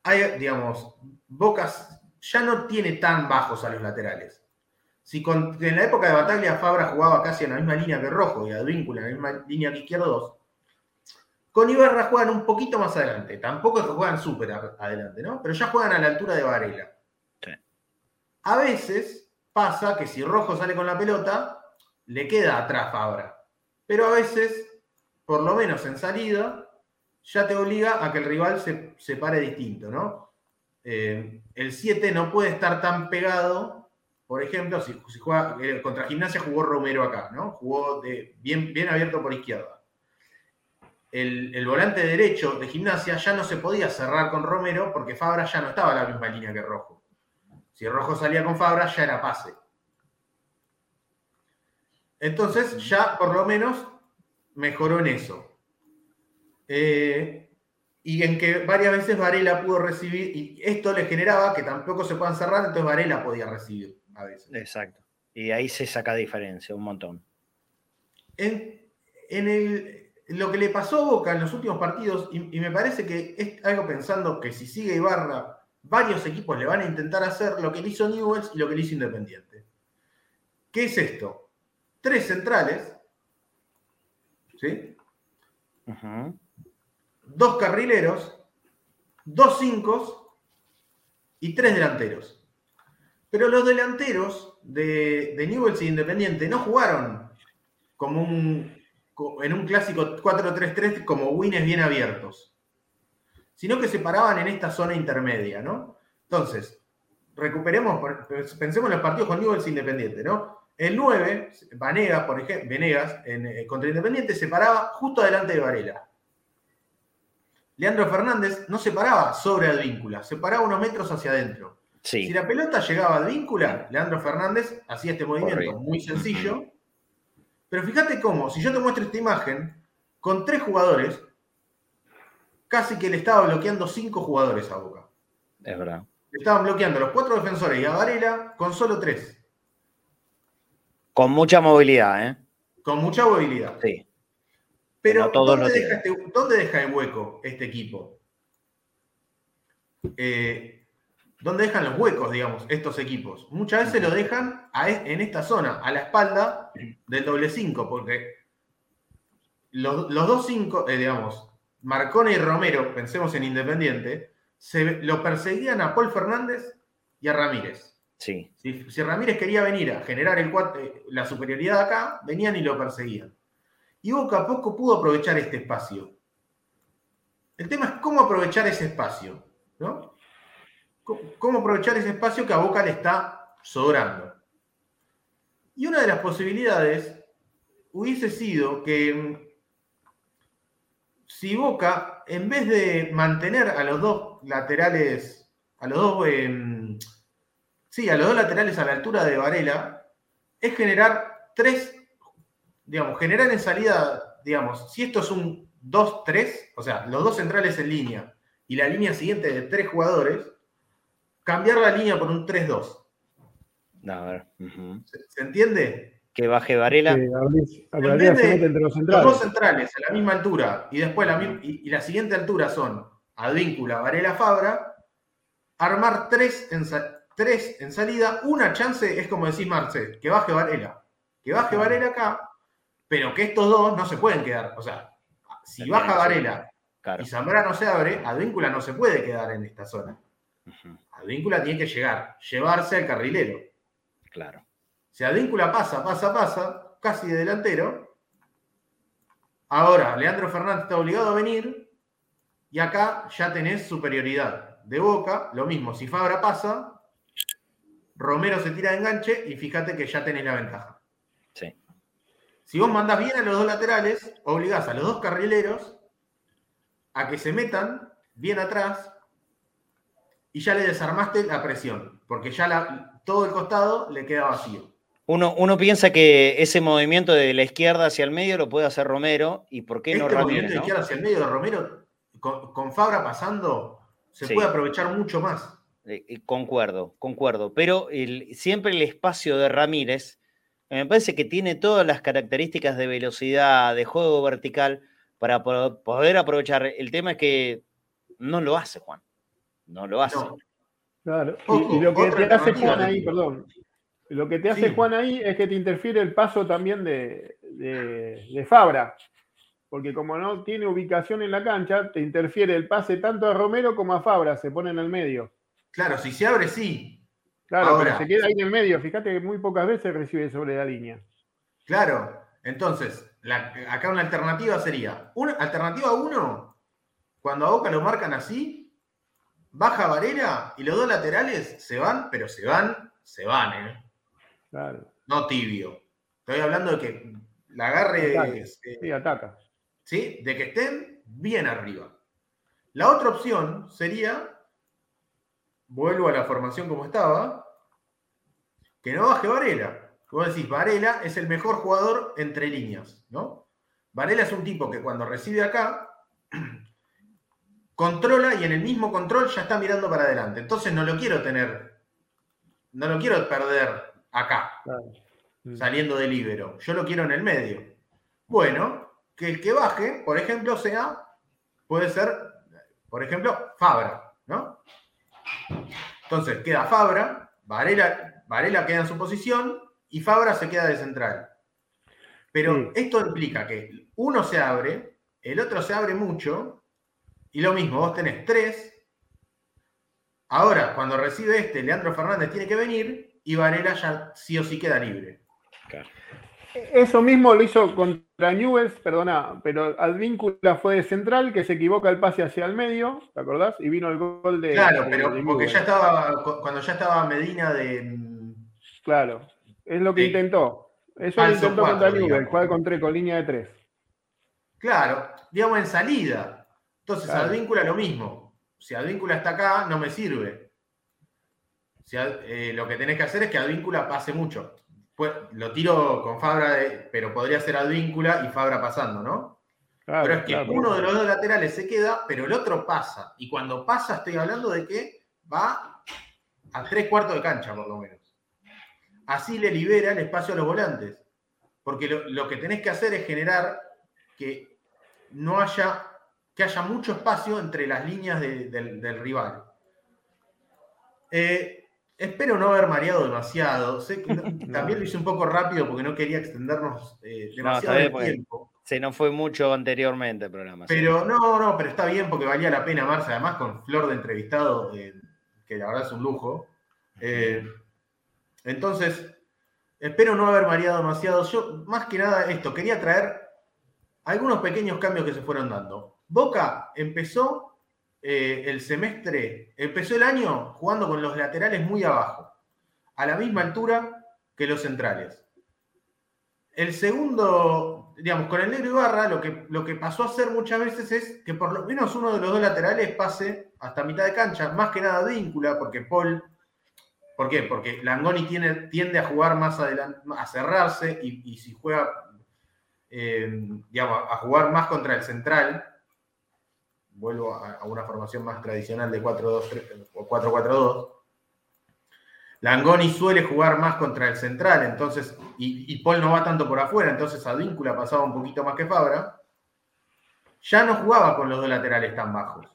hay, digamos, Bocas ya no tiene tan bajos a los laterales. Si con- en la época de Bataglia Fabra jugaba casi en la misma línea que Rojo y Advíncula en la misma línea que Izquierdo 2, con Ibarra juegan un poquito más adelante. Tampoco es que juegan súper adelante, ¿no? Pero ya juegan a la altura de Varela. Sí. A veces pasa que si Rojo sale con la pelota, le queda atrás Fabra. Pero a veces, por lo menos en salida, ya te obliga a que el rival se, se pare distinto, ¿no? Eh, el 7 no puede estar tan pegado. Por ejemplo, si, juega eh, contra Gimnasia jugó Romero acá, ¿no? Jugó de- bien, bien abierto por izquierda. El, el volante derecho de Gimnasia ya no se podía cerrar con Romero porque Fabra ya no estaba en la misma línea que Rojo. Si Rojo salía con Fabra, ya era pase. Entonces, ya por lo menos mejoró en eso. Eh, y en que varias veces Varela pudo recibir, y esto le generaba que tampoco se puedan cerrar, entonces Varela podía recibir a veces. Exacto. Y ahí se saca diferencia un montón. En, en el- lo que le pasó a Boca en los últimos partidos, y, y me parece que es algo pensando que si sigue Ibarra, varios equipos le van a intentar hacer lo que le hizo Newells y lo que le hizo Independiente. ¿Qué es esto? Tres centrales, ¿sí? Dos carrileros, dos cinco y tres delanteros. Pero los delanteros de, de Newell's Independiente no jugaron como un, en un clásico 4-3-3 como wins bien abiertos, sino que se paraban en esta zona intermedia, ¿no? Entonces, recuperemos, pensemos en los partidos con Newell's Independiente, ¿no? El 9, Vanegas, por ejemplo, Venegas, en, eh, contra Independiente, se paraba justo adelante de Varela. Leandro Fernández no se paraba sobre Advíncula, se paraba unos metros hacia adentro. Sí. Si la pelota llegaba a Advíncula, Leandro Fernández hacía este movimiento Correcto. muy sencillo. Pero fíjate cómo, si yo te muestro esta imagen, con tres jugadores, casi que le estaba bloqueando cinco jugadores a Boca. Es verdad. Le estaban bloqueando a los cuatro defensores y a Varela con solo tres, Con mucha movilidad, ¿eh? con mucha movilidad. Sí. Pero ¿dónde, deja este, dónde deja el hueco este equipo? Eh, ¿Dónde dejan los huecos, digamos, estos equipos? Muchas veces lo dejan a en esta zona, a la espalda del doble 5, porque los, los dos 5, digamos, Marcone y Romero, pensemos en Independiente, se, lo perseguían a Paul Fernández y a Ramírez. Sí. Si, Ramírez quería venir a generar el, eh, la superioridad acá, venían y lo perseguían. Y Boca poco pudo aprovechar este espacio. El tema es cómo aprovechar ese espacio, ¿no? ¿Cómo, cómo aprovechar ese espacio que a Boca le está sobrando? Y una de las posibilidades hubiese sido que mm, si Boca, en vez de mantener a los dos laterales, a los dos, em, sí, a los dos laterales a la altura de Varela, es generar tres, digamos, generar en salida, digamos, si esto es un 2-3, o sea, los dos centrales en línea y la línea siguiente de tres jugadores, cambiar la línea por un 3-2. A ver. ujú. ¿Se, se entiende? Que baje Varela. Se entre los Los dos centrales. centrales a la misma altura y después la, mi- y, y la siguiente altura son Advíncula, Varela, Fabra, armar tres en, tres en salida, una chance es como decís Marce, que baje Varela. Que baje Varela acá, pero que estos dos no se pueden quedar. O sea, si También, baja. Varela Claro. y Zambrano se abre, Advíncula no se puede quedar en esta zona. Ujú, Advíncula tiene que llegar, llevarse al carrilero. Claro. Si Advíncula pasa, pasa, pasa, casi de delantero. Ahora, Leandro Fernández está obligado a venir. Y acá ya tenés superioridad de boca. Lo mismo, si Fabra pasa, Romero se tira de enganche y fíjate que ya tenés la ventaja. Sí. Si vos mandás bien a los dos laterales, obligás a los dos carrileros a que se metan bien atrás y ya le desarmaste la presión, porque ya la- todo el costado le queda vacío. Uno, uno piensa que ese movimiento de la izquierda hacia el medio lo puede hacer Romero y por qué no este movimiento Ramírez, de ¿no? izquierda hacia el medio de Romero, con, con Fabra pasando, se Sí. puede aprovechar mucho más. Eh, eh, concuerdo, concuerdo. Pero el- siempre el espacio de Ramírez me parece que tiene todas las características de velocidad, de juego vertical, para po- poder aprovechar. El tema es que no lo hace, Juan. No lo hace. No. Claro. Y- lo que te hace Juan ahí, perdón. Lo que te hace Sí. Juan ahí es que te interfiere el paso también de, de- de Fabra. Porque como no tiene ubicación en la cancha, te interfiere el pase tanto a Romero como a Fabra, se pone en el medio. Claro, si se abre, sí. Claro, Ahora. pero se queda ahí en el medio. Fíjate que muy pocas veces recibe sobre la línea. Claro. Entonces, la- acá una alternativa sería, una alternativa uno, cuando a Boca lo marcan así, baja Varela y los dos laterales se van, pero se van, se van, ¿eh? Claro. No tibio. Estoy hablando de que la agarre, Ataque. eh, Sí, ataca. ¿sí? De que estén bien arriba. La otra opción sería, vuelvo a la formación como estaba, que no baje Varela. Vos decís, Varela es el mejor jugador entre líneas, ¿no? Varela es un tipo que cuando recibe acá, controla y en el mismo control ya está mirando para adelante. Entonces no lo quiero tener, no lo quiero perder acá. Mm. saliendo del libero. Yo lo quiero en el medio. Bueno, que el que baje, por ejemplo, sea, puede ser, por ejemplo, Fabra. Entonces queda Fabra, Varela, Varela queda en su posición y Fabra se queda de central. Pero Sí. esto implica que uno se abre, el otro se abre mucho, y lo mismo, vos tenés tres. Ahora, cuando recibe este, Leandro Fernández tiene que venir y Varela ya sí o sí queda libre. Eso mismo lo hizo contra Newells, perdona, pero Advíncula fue de central, que se equivoca el pase hacia el medio, ¿te acordás? Y vino el gol de. Claro, pero de porque ya estaba, cu- cuando ya estaba Medina de. mm, Claro, es lo que Sí. intentó. Eso lo intentó contra Newell's, jugar con, tres, con línea de tres. Claro, digamos en salida. Entonces, Claro. Advíncula lo mismo. Si Advíncula está acá, no me sirve. Si eh, lo que tenés que hacer es que Advíncula pase mucho. Pues, lo tiro con Fabra, de- pero podría ser Advíncula y Fabra pasando, ¿no? Claro, pero es que claro, uno de los dos laterales se queda, pero el otro pasa. Y cuando pasa, estoy hablando de que va a tres cuartos de cancha, por lo menos. Así le libera el espacio a los volantes. Porque lo, lo que tenés que hacer es generar que no haya, que haya mucho espacio entre las líneas de- del, del rival. Eh, espero no haber mareado demasiado. Sé que no- también lo hice un poco rápido porque no quería extendernos eh, No, demasiado bien, porque tiempo. se nos fue mucho anteriormente el programa. sí. Pero no, no, pero está bien porque valía la pena, Marce, además con Flor de entrevistado, eh, que la verdad es un lujo. Eh, entonces, espero no haber variado demasiado. Yo, más que nada, esto, quería traer algunos pequeños cambios que se fueron dando. Boca empezó eh, el semestre, empezó el año jugando con los laterales muy abajo, a la misma altura que los centrales. El segundo, digamos, con el negro Ibarra, lo que, lo que pasó a hacer muchas veces es que por lo menos uno de los dos laterales pase hasta mitad de cancha, más que nada víncula, porque Paul. ¿Por qué? Porque Langoni tiene, tiende a jugar más adelante, a cerrarse, y, si juega, eh, digamos, a jugar más contra el central, vuelvo a, a una formación más tradicional de 4-2-3 o 4-4-2. Langoni suele jugar más contra el central, entonces, y, y Paul no va tanto por afuera, entonces Advíncula pasaba un poquito más que Fabra. Ya no jugaba con los dos laterales tan bajos.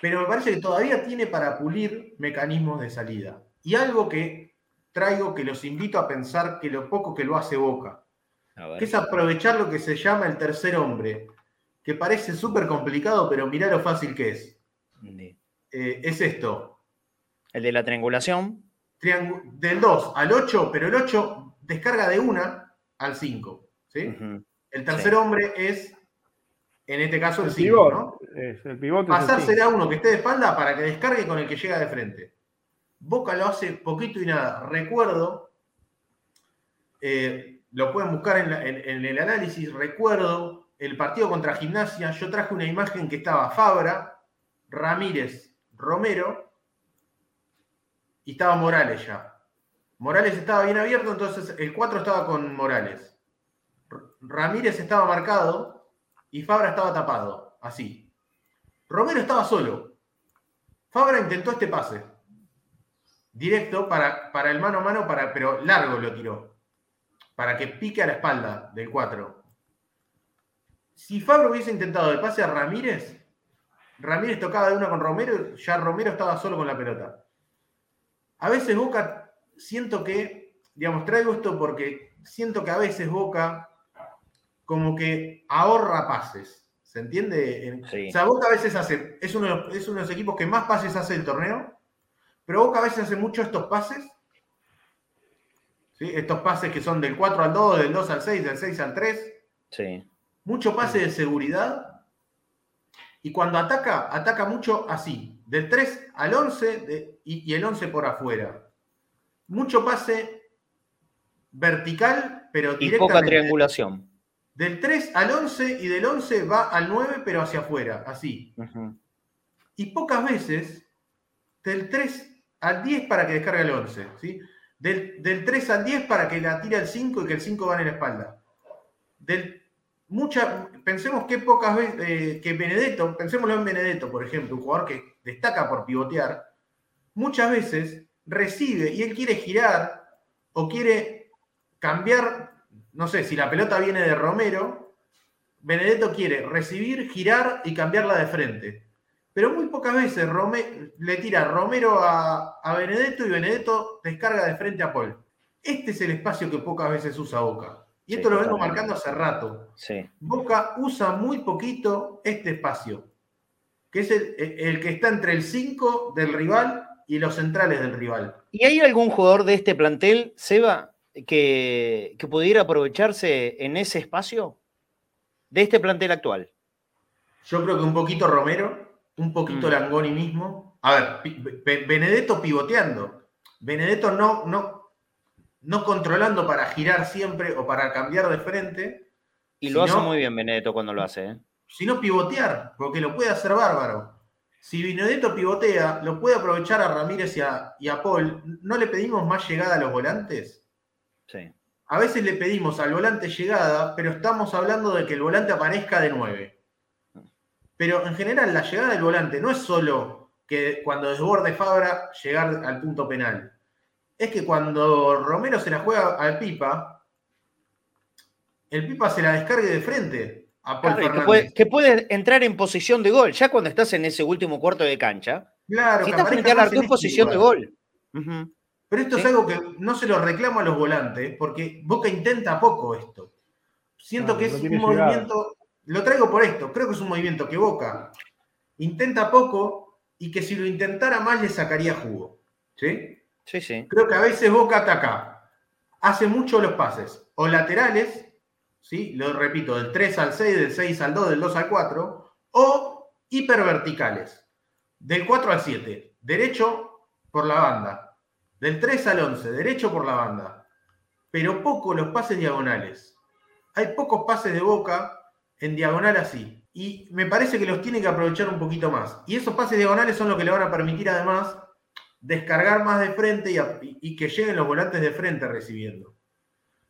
Pero me parece que todavía tiene para pulir mecanismos de salida. Y algo que traigo que los invito a pensar que lo poco que lo hace Boca, que es aprovechar lo que se llama el tercer hombre, que parece súper complicado, pero mirá lo fácil que es. Sí. Eh, es esto, El de la triangulación. triangu- del 2 al 8, pero el 8 descarga de una al 5. ¿sí? El tercer Sí. hombre es, en este caso, el El 5. pivot, ¿no? es, el pivote Pasársela a uno que esté de espalda para que descargue con el que llega de frente. Boca lo hace poquito y nada. Recuerdo, eh, lo pueden buscar en, la- en- en el análisis, recuerdo el partido contra Gimnasia, yo traje una imagen que estaba Fabra, Ramírez, Romero y estaba Morales ya. Morales estaba bien abierto, entonces el 4 estaba con Morales. Ramírez estaba marcado y Fabra estaba tapado, así. Romero estaba solo. Fabra intentó este pase. directo para, para el mano a mano, para, pero largo lo tiró. Para que pique a la espalda del 4. Si Fabro hubiese intentado el pase a Ramírez, Ramírez tocaba de una con Romero, ya Romero estaba solo con la pelota. A veces Boca, siento que, digamos, traigo esto porque siento que a veces Boca como que ahorra pases. ¿Se entiende? En- Sí. O sea, Boca a veces hace, es uno, de los, es uno de los equipos que más pases hace el torneo, pero Boca a veces hace mucho estos pases. ¿sí? Estos pases que son del 4 al 2, del 2 al 6, del 6 al 3 Sí. Mucho pase de seguridad y cuando ataca, ataca mucho así, del 3 al 11 de- y, y el 11 por afuera. Mucho pase vertical, pero Y poca triangulación. Del 3 al 11 y del 11 va al 9, pero hacia afuera, así. Ujú. Y pocas veces del 3 al 10 para que descargue el 11, ¿sí? Del, del 3 al 10 para que la tire al 5 y que el 5 va en la espalda. Del, mucha, pensemos que pocas veces, eh, que Benedetto, pensémoslo en Benedetto, por ejemplo, un jugador que destaca por pivotear, muchas veces recibe y él quiere girar o quiere cambiar, no sé, si la pelota viene de Romero, Benedetto quiere recibir, girar y cambiarla de frente. Pero muy pocas veces le tira Romero a, a Benedetto y Benedetto descarga de frente a Paul. Este es el espacio que pocas veces usa Boca. Y Sí, esto lo vengo marcando hace rato. Sí. Boca usa muy poquito este espacio, que es el, el que está entre el 5 del rival y los centrales del rival. ¿Y hay algún jugador de este plantel, Seba, que, que pudiera aprovecharse en ese espacio de este plantel actual? Yo creo que un poquito Romero, un poquito Mm. Langoni mismo. A ver, Benedetto pivoteando. Benedetto no, no, no controlando para girar siempre o para cambiar de frente, Y lo hace muy bien Benedetto cuando lo hace. ¿eh? sino pivotear, porque lo puede hacer bárbaro. Si Benedetto pivotea, lo puede aprovechar a Ramírez y a, y a Paul. ¿No le pedimos más llegada a los volantes? Sí. A veces le pedimos al volante llegada, pero estamos hablando de que el volante aparezca de 9. Pero en general la llegada del volante no es solo que cuando desborde Fabra llegar al punto penal. Es que cuando Romero se la juega al Pipa, el Pipa se la descargue de frente a Paul Claro, que, Fernández. puede, que puede entrar en posición de gol, ya cuando estás en ese último cuarto de cancha. Claro, Si que estás frente al arco este posición de gol. Pero esto Sí. es algo que no se lo reclamo a los volantes, porque Boca intenta poco esto. Siento Claro, que es no un movimiento, lo traigo por esto, creo que es un movimiento que Boca intenta poco y que si lo intentara más le sacaría jugo. ¿sí? Sí, sí. Creo que a veces Boca ataca, hace mucho los pases, o laterales, ¿sí? lo repito, del 3 al 6, del 6 al 2, del 2 al 4, o hiperverticales, del 4 al 7, derecho por la banda, del 3 al 11, derecho por la banda, pero poco los pases diagonales. Hay pocos pases de Boca en diagonal así, y me parece que los tiene que aprovechar un poquito más. Y esos pases diagonales son los que le van a permitir además descargar más de frente y, a- y- y que lleguen los volantes de frente recibiendo.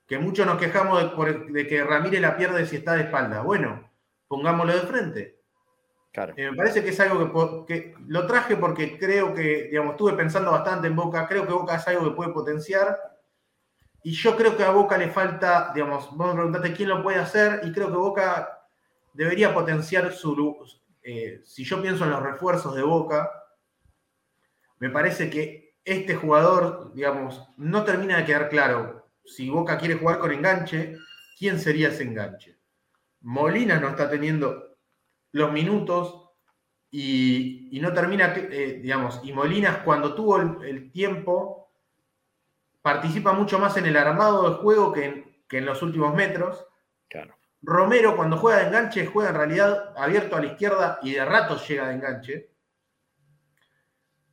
Que muchos nos quejamos de, por- de que Ramírez la pierde si está de espalda. Bueno, pongámoslo de frente. Claro. Eh, me parece que es algo que, lo traje porque creo que, digamos, estuve pensando bastante en Boca, creo que Boca es algo que puede potenciar. Y yo creo que a Boca le falta, digamos, vos me preguntaste quién lo puede hacer, y creo que Boca debería potenciar su. Eh, si yo pienso en los refuerzos de Boca, me parece que este jugador, digamos, no termina de quedar claro. Si Boca quiere jugar con enganche, ¿quién sería ese enganche? Molina no está teniendo los minutos y, y no termina, eh, digamos, y Molinas cuando tuvo el, el tiempo participa mucho más en el armado del juego que en, que en los últimos metros. Claro. Romero cuando juega de enganche juega en realidad abierto a la izquierda y de ratos llega de enganche.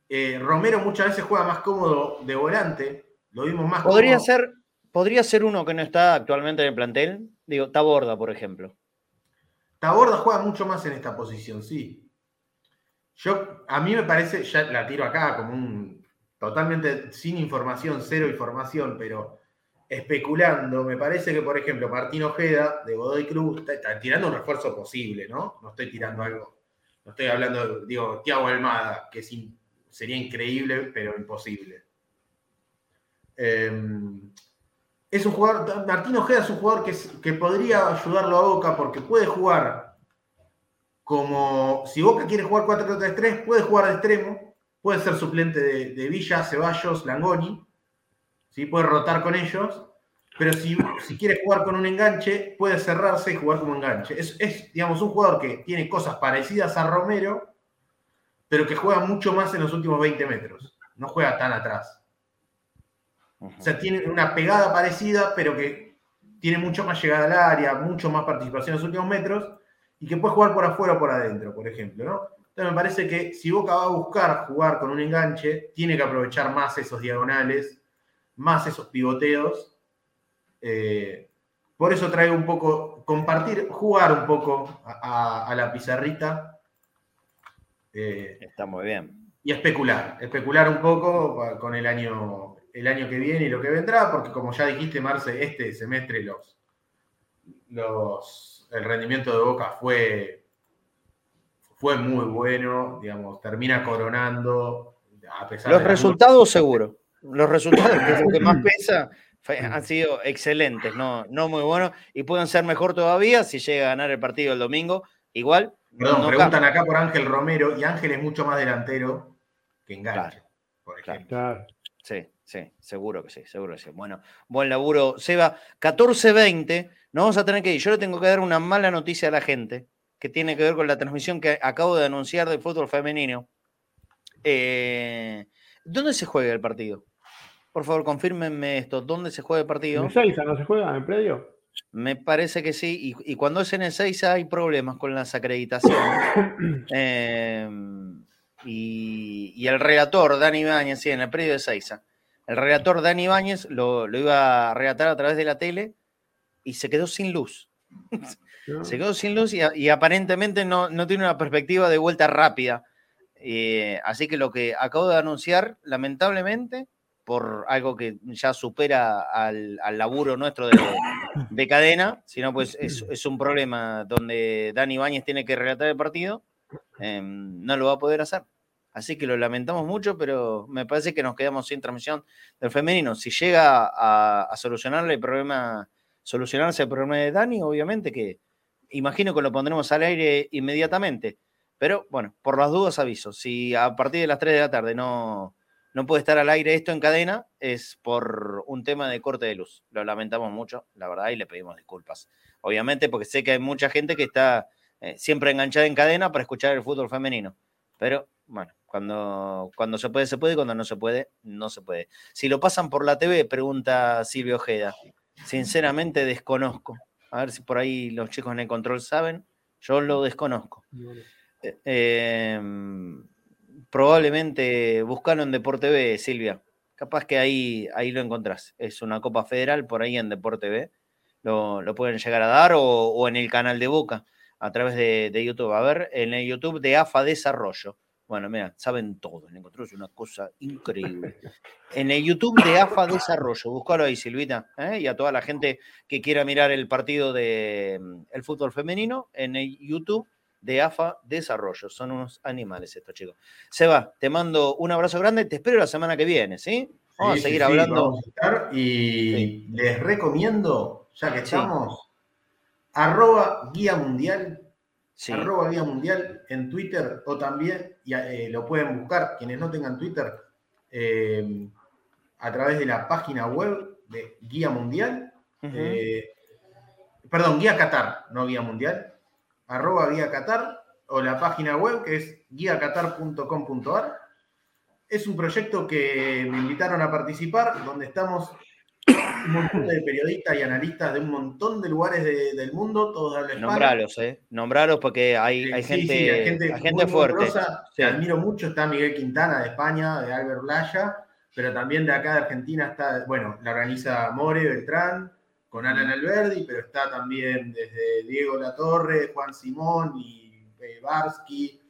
Eh, Romero muchas veces juega más cómodo de volante, lo vimos más Podría cómodo. ser, podría ser uno que no está actualmente en el plantel. Digo, Taborda, por ejemplo. Taborda juega mucho más en esta posición, sí. Yo, a mí me parece, ya la tiro acá como un totalmente sin información, cero información, pero especulando, me parece que, por ejemplo, Martín Ojeda de Godoy Cruz está, está tirando un refuerzo posible, ¿no? No estoy tirando algo, no estoy hablando, digo, Tiago Almada, que es in- sería increíble, pero imposible. Eh, es un jugador, Martín Ojeda es un jugador que, que podría ayudarlo a Boca porque puede jugar como, si Boca quiere jugar 4-3-3, puede jugar de extremo, puede ser suplente de, de Villa, Ceballos, Langoni, ¿sí? puede rotar con ellos, pero si, si quiere jugar con un enganche, puede cerrarse y jugar como enganche. Es, es, digamos, un jugador que tiene cosas parecidas a Romero, pero que juega mucho más en los últimos 20 metros, no juega tan atrás. O sea, tiene una pegada parecida, pero que tiene mucho más llegada al área, mucho más participación en los últimos metros y que puede jugar por afuera o por adentro, por ejemplo, ¿no? Entonces me parece que si Boca va a buscar jugar con un enganche, tiene que aprovechar más esos diagonales, más esos pivoteos. Eh, por eso traigo un poco, compartir, jugar un poco a, a- a la pizarrita. Eh, Está muy bien. y especular, especular un poco con el año, el año que viene y lo que vendrá, porque como ya dijiste, Marce, este semestre los, los, el rendimiento de Boca fue, fue muy bueno, digamos, termina coronando, a pesar Los de resultados seguro. Los resultados, que es lo que más pesa, han sido excelentes, no, no muy buenos, y pueden ser mejor todavía si llega a ganar el partido el domingo. Igual, Perdón, no preguntan acá por Ángel Romero, y Ángel es mucho más delantero que enganche, por ejemplo. Claro. Sí, sí, seguro que sí, seguro que sí. Bueno, buen laburo, Seba. 14.20, nos vamos a tener que ir. Yo le tengo que dar una mala noticia a la gente que tiene que ver con la transmisión que acabo de anunciar del fútbol femenino. Eh, ¿Dónde se juega el partido? Por favor, confírmenme esto. ¿Dónde se juega el partido? ¿En Ezeiza no se juega en el predio? Me parece que sí. Y, y cuando es en el 6 hay problemas con las acreditaciones. Eh, y, y el relator, Dani Ibáñez, sí, en el predio de Seiza. El relator Dani Ibáñez lo, lo iba a relatar a través de la tele y se quedó sin luz. ¿no? Se quedó sin luz y, y aparentemente no, no tiene una perspectiva de vuelta rápida. Eh, así que lo que acabo de anunciar, lamentablemente, por algo que ya supera al, laburo nuestro de, de cadena, sino pues es, es un problema donde Dani Ibáñez tiene que relatar el partido, eh, no lo va a poder hacer. Así que lo lamentamos mucho, pero me parece que nos quedamos sin transmisión del femenino. Si llega a, a solucionarle el problema, solucionarse el problema de Dani, obviamente que imagino que lo pondremos al aire inmediatamente. Pero bueno, por las dudas aviso. Si a partir de las 3 de la tarde no, no puede estar al aire esto en cadena, es por un tema de corte de luz. Lo lamentamos mucho, la verdad, y le pedimos disculpas. Obviamente, porque sé que hay mucha gente que está eh, siempre enganchada en cadena para escuchar el fútbol femenino. Pero bueno, cuando, cuando se puede, se puede, cuando no se puede, no se puede. Si lo pasan por la TV, pregunta Silvio Ojeda. Sinceramente desconozco. A ver si por ahí los chicos en el control saben. Yo lo desconozco. Eh, eh, probablemente buscalo en Deporte B, Silvia. Capaz que ahí, ahí lo encontrás. Es una Copa Federal por ahí en Deporte B. Lo, lo pueden llegar a dar o, o en el canal de Boca a través de, de YouTube. A ver, en el YouTube de AFA Desarrollo. Bueno, mira, saben todo. Control es una cosa increíble. En el YouTube de AFA Desarrollo, búscalo ahí, Silvita, ¿eh? y a toda la gente que quiera mirar el partido de mm, el fútbol femenino, en el YouTube de AFA Desarrollo. Son unos animales estos chicos. Seba, te mando un abrazo grande, te espero la semana que viene, ¿sí? Vamos Sí, a seguir sí, hablando. a y les recomiendo, ya que estamos, arroba guía mundial, arroba guía mundial en Twitter o también, y, eh, lo pueden buscar quienes no tengan Twitter, eh, a través de la página web de Guía Mundial. Eh, perdón, Guía Qatar, no Guía Mundial, arroba Guía Qatar o la página web que es guiacatar.com.ar. Es un proyecto que me invitaron a participar, donde estamos un montón de periodistas y analistas de un montón de lugares de- del mundo, todos de habla hispana. Nombralos, ¿eh? Nombralos porque hay, hay Sí, gente, sí, hay gente, hay gente fuerte. Te admiro mucho. Está Miguel Quintana de España, de Albert Blaya, pero también de acá de Argentina está, bueno, la organiza More Beltrán con Alan Alberdi, pero está también desde Diego Latorre, Juan Simón y eh, Barsky,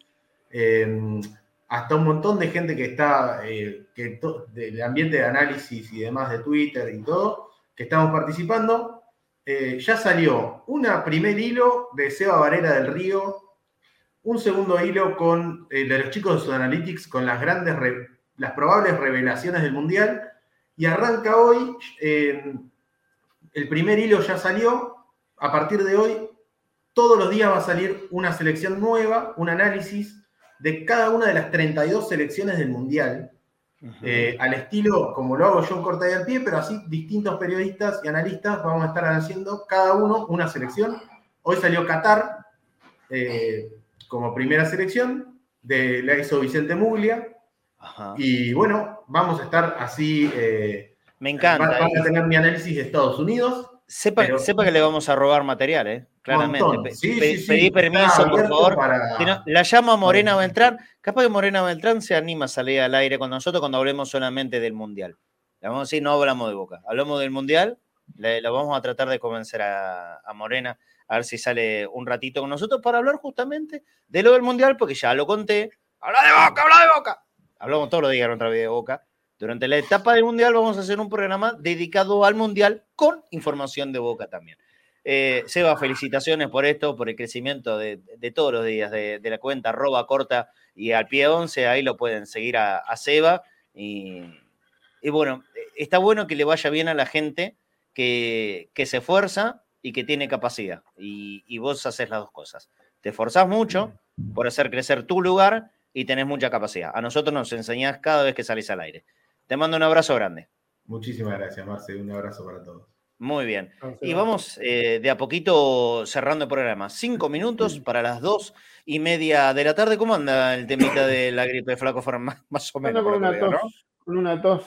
eh, hasta un montón de gente que está, eh, que del ambiente de análisis y demás de Twitter y todo, que estamos participando. Eh, ya salió una primer hilo de Seba Varela del Río, un segundo hilo con de los chicos de Sudanalytics con las grandes, las probables revelaciones del Mundial, y arranca hoy. El primer hilo ya salió. A partir de hoy, todos los días va a salir una selección nueva, un análisis de cada una de las 32 selecciones del Mundial. Eh, al estilo como lo hago yo en corta y al pie, pero así distintos periodistas y analistas vamos a estar haciendo cada uno una selección. Hoy salió Qatar eh, como primera selección, de, la hizo Vicente Muglia. Y bueno, vamos a estar así. eh, Me encanta. va- Van a tener mi análisis de Estados Unidos. Sepa, pero- sepa que le vamos a robar material, ¿eh? Claramente. Sí, pe- sí, sí. Pedí permiso, por favor. para- Si no, la llamo a Morena Beltrán. Capaz que Morena Beltrán se anima a salir al aire con nosotros cuando hablemos solamente del Mundial. Le vamos a decir, no hablamos de Boca. Hablamos del Mundial. Le, la vamos a tratar de convencer a, a Morena a ver si sale un ratito con nosotros para hablar justamente de lo del Mundial, porque ya lo conté. ¡Habla de Boca! ¡Habla de Boca! Hablamos todos los días en otra vez de Boca. Durante la etapa del Mundial vamos a hacer un programa dedicado al Mundial con información de Boca también. Eh, Seba, felicitaciones por esto, por el crecimiento de, todos los días de, la cuenta arroba corta y al pie 11, ahí lo pueden seguir a, Seba. Y, bueno, está bueno que le vaya bien a la gente que, se esfuerza y que tiene capacidad. Y, y vos haces las dos cosas. Te esforzás mucho por hacer crecer tu lugar y tenés mucha capacidad. A nosotros nos enseñás cada vez que salís al aire. Te mando un abrazo grande. Muchísimas gracias, Marce. Un abrazo para todos. Muy bien. Y vamos eh, de a poquito cerrando el programa. Cinco minutos para las dos y media de la tarde. ¿Cómo anda el temita de la gripe de flaco Forma? Más, o menos. con una veo, tos, ¿no? con una tos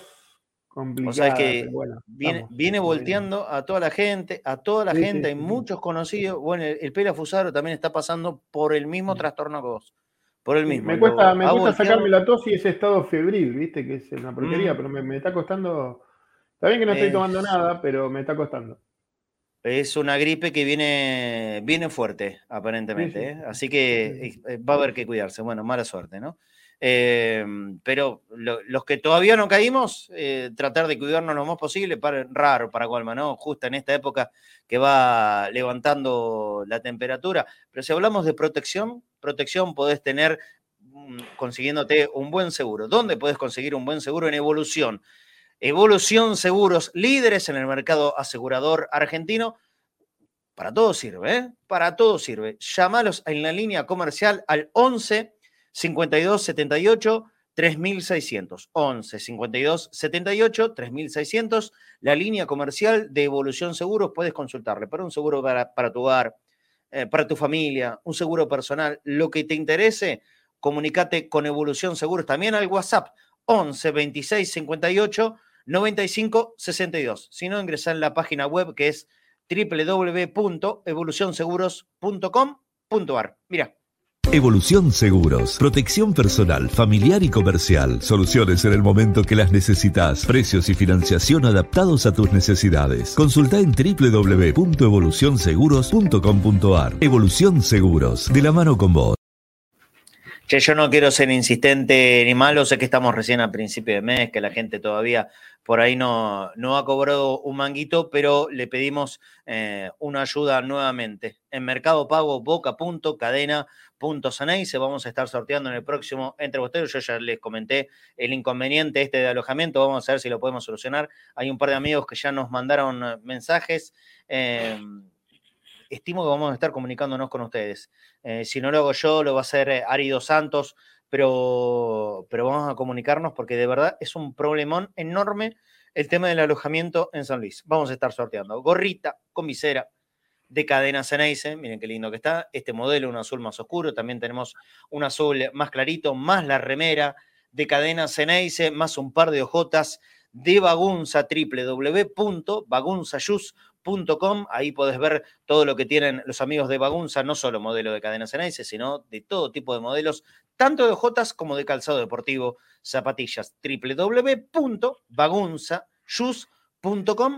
complicada. O sea, es que bueno, Viene, estamos, viene estamos bien. volteando a toda la gente, a toda la Sí, sí, gente, hay sí, sí. muchos conocidos. Bueno, el, el Pela Fusaro también está pasando por el mismo trastorno que vos. Por el mismo. Me cuesta, me sacarme la tos y ese estado febril, viste, que es una porquería, Mm. pero me, me está costando. Está bien que no estoy tomando nada, pero me está costando. Es una gripe que viene, viene fuerte, aparentemente. Sí, sí. ¿eh? Así que eh, va a haber que cuidarse. Bueno, mala suerte, ¿no? Eh, pero lo- los que todavía no caímos, eh, tratar de cuidarnos lo más posible, para, raro para Gualma, ¿no? Justo en esta época que va levantando la temperatura. Pero si hablamos de protección, protección podés tener mm, consiguiéndote un buen seguro. ¿Dónde podés conseguir un buen seguro? En evolución. Evolución Seguros, líderes en el mercado asegurador argentino. Para todo sirve, ¿eh? Para todo sirve. Llámalos en la línea comercial al 11 52 78 3600. 11 52 78 3600. La línea comercial de Evolución Seguros puedes consultarle para un seguro para, para tu hogar, eh, para tu familia, un seguro personal, lo que te interese, comunícate con Evolución Seguros también al WhatsApp 11 26 58 95 62. Si no, ingresá en la página web que es www.evolucionseguros.com.ar. Mira, Evolución Seguros, protección personal, familiar y comercial, soluciones en el momento que las necesitas, precios y financiación adaptados a tus necesidades. Consulta en www.evolucionseguros.com.ar. Evolución Seguros, de la mano con vos. Che, yo no quiero ser insistente ni malo, sé que estamos recién a principio de mes, que la gente todavía por ahí no, no ha cobrado un manguito, pero le pedimos eh, una ayuda nuevamente. En Mercado Pago, boca.cadena.saneice vamos a estar sorteando en el próximo Entre Bosteros. Yo ya les comenté el inconveniente este de alojamiento, vamos a ver si lo podemos solucionar. Hay un par de amigos que ya nos mandaron eh, mensajes. eh, estimo que vamos a estar comunicándonos con ustedes. Eh, si no lo hago yo, lo va a hacer eh, Ari Dos Santos, pero, pero vamos a comunicarnos porque de verdad es un problemón enorme el tema del alojamiento en San Luis. Vamos a estar sorteando gorrita con visera de cadena Ceneice, miren qué lindo que está, este modelo, un azul más oscuro, también tenemos un azul más clarito, más la remera de cadena Ceneice, más un par de hojotas de Bagunza, www.bagunzayus.com. Ahí podés ver todo lo que tienen los amigos de Bagunza, no solo modelo de cadena Ceneice, sino de todo tipo de modelos, tanto de hojotas como de calzado deportivo, zapatillas, www.bagunzayus.com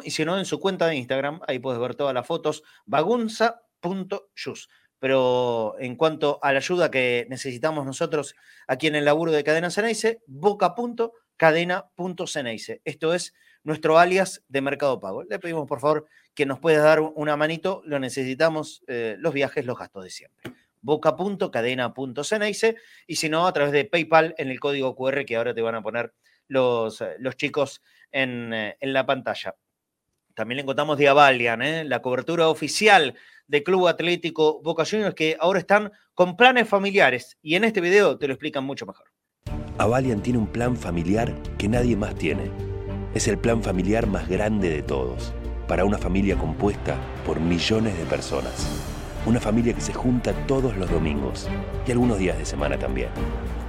y si no, en su cuenta de Instagram, ahí puedes ver todas las fotos, bagunza.yus. Pero en cuanto a la ayuda que necesitamos nosotros aquí en el laburo de Cadena Ceneice, boca.cadena.ceneice. Esto es nuestro alias de Mercado Pago. Le pedimos, por favor, que nos puedas dar una manito. Lo necesitamos, eh, los viajes, los gastos de siempre. boca.cadena.ceneice y si no, a través de PayPal en el código QR que ahora te van a poner los, eh, los chicos en, eh, en la pantalla. También le contamos de Avalian, ¿eh? la cobertura oficial de Club Atlético Boca Juniors, que ahora están con planes familiares. Y en este video te lo explican mucho mejor. Avalian tiene un plan familiar que nadie más tiene. Es el plan familiar más grande de todos, para una familia compuesta por millones de personas. Una familia que se junta todos los domingos y algunos días de semana también.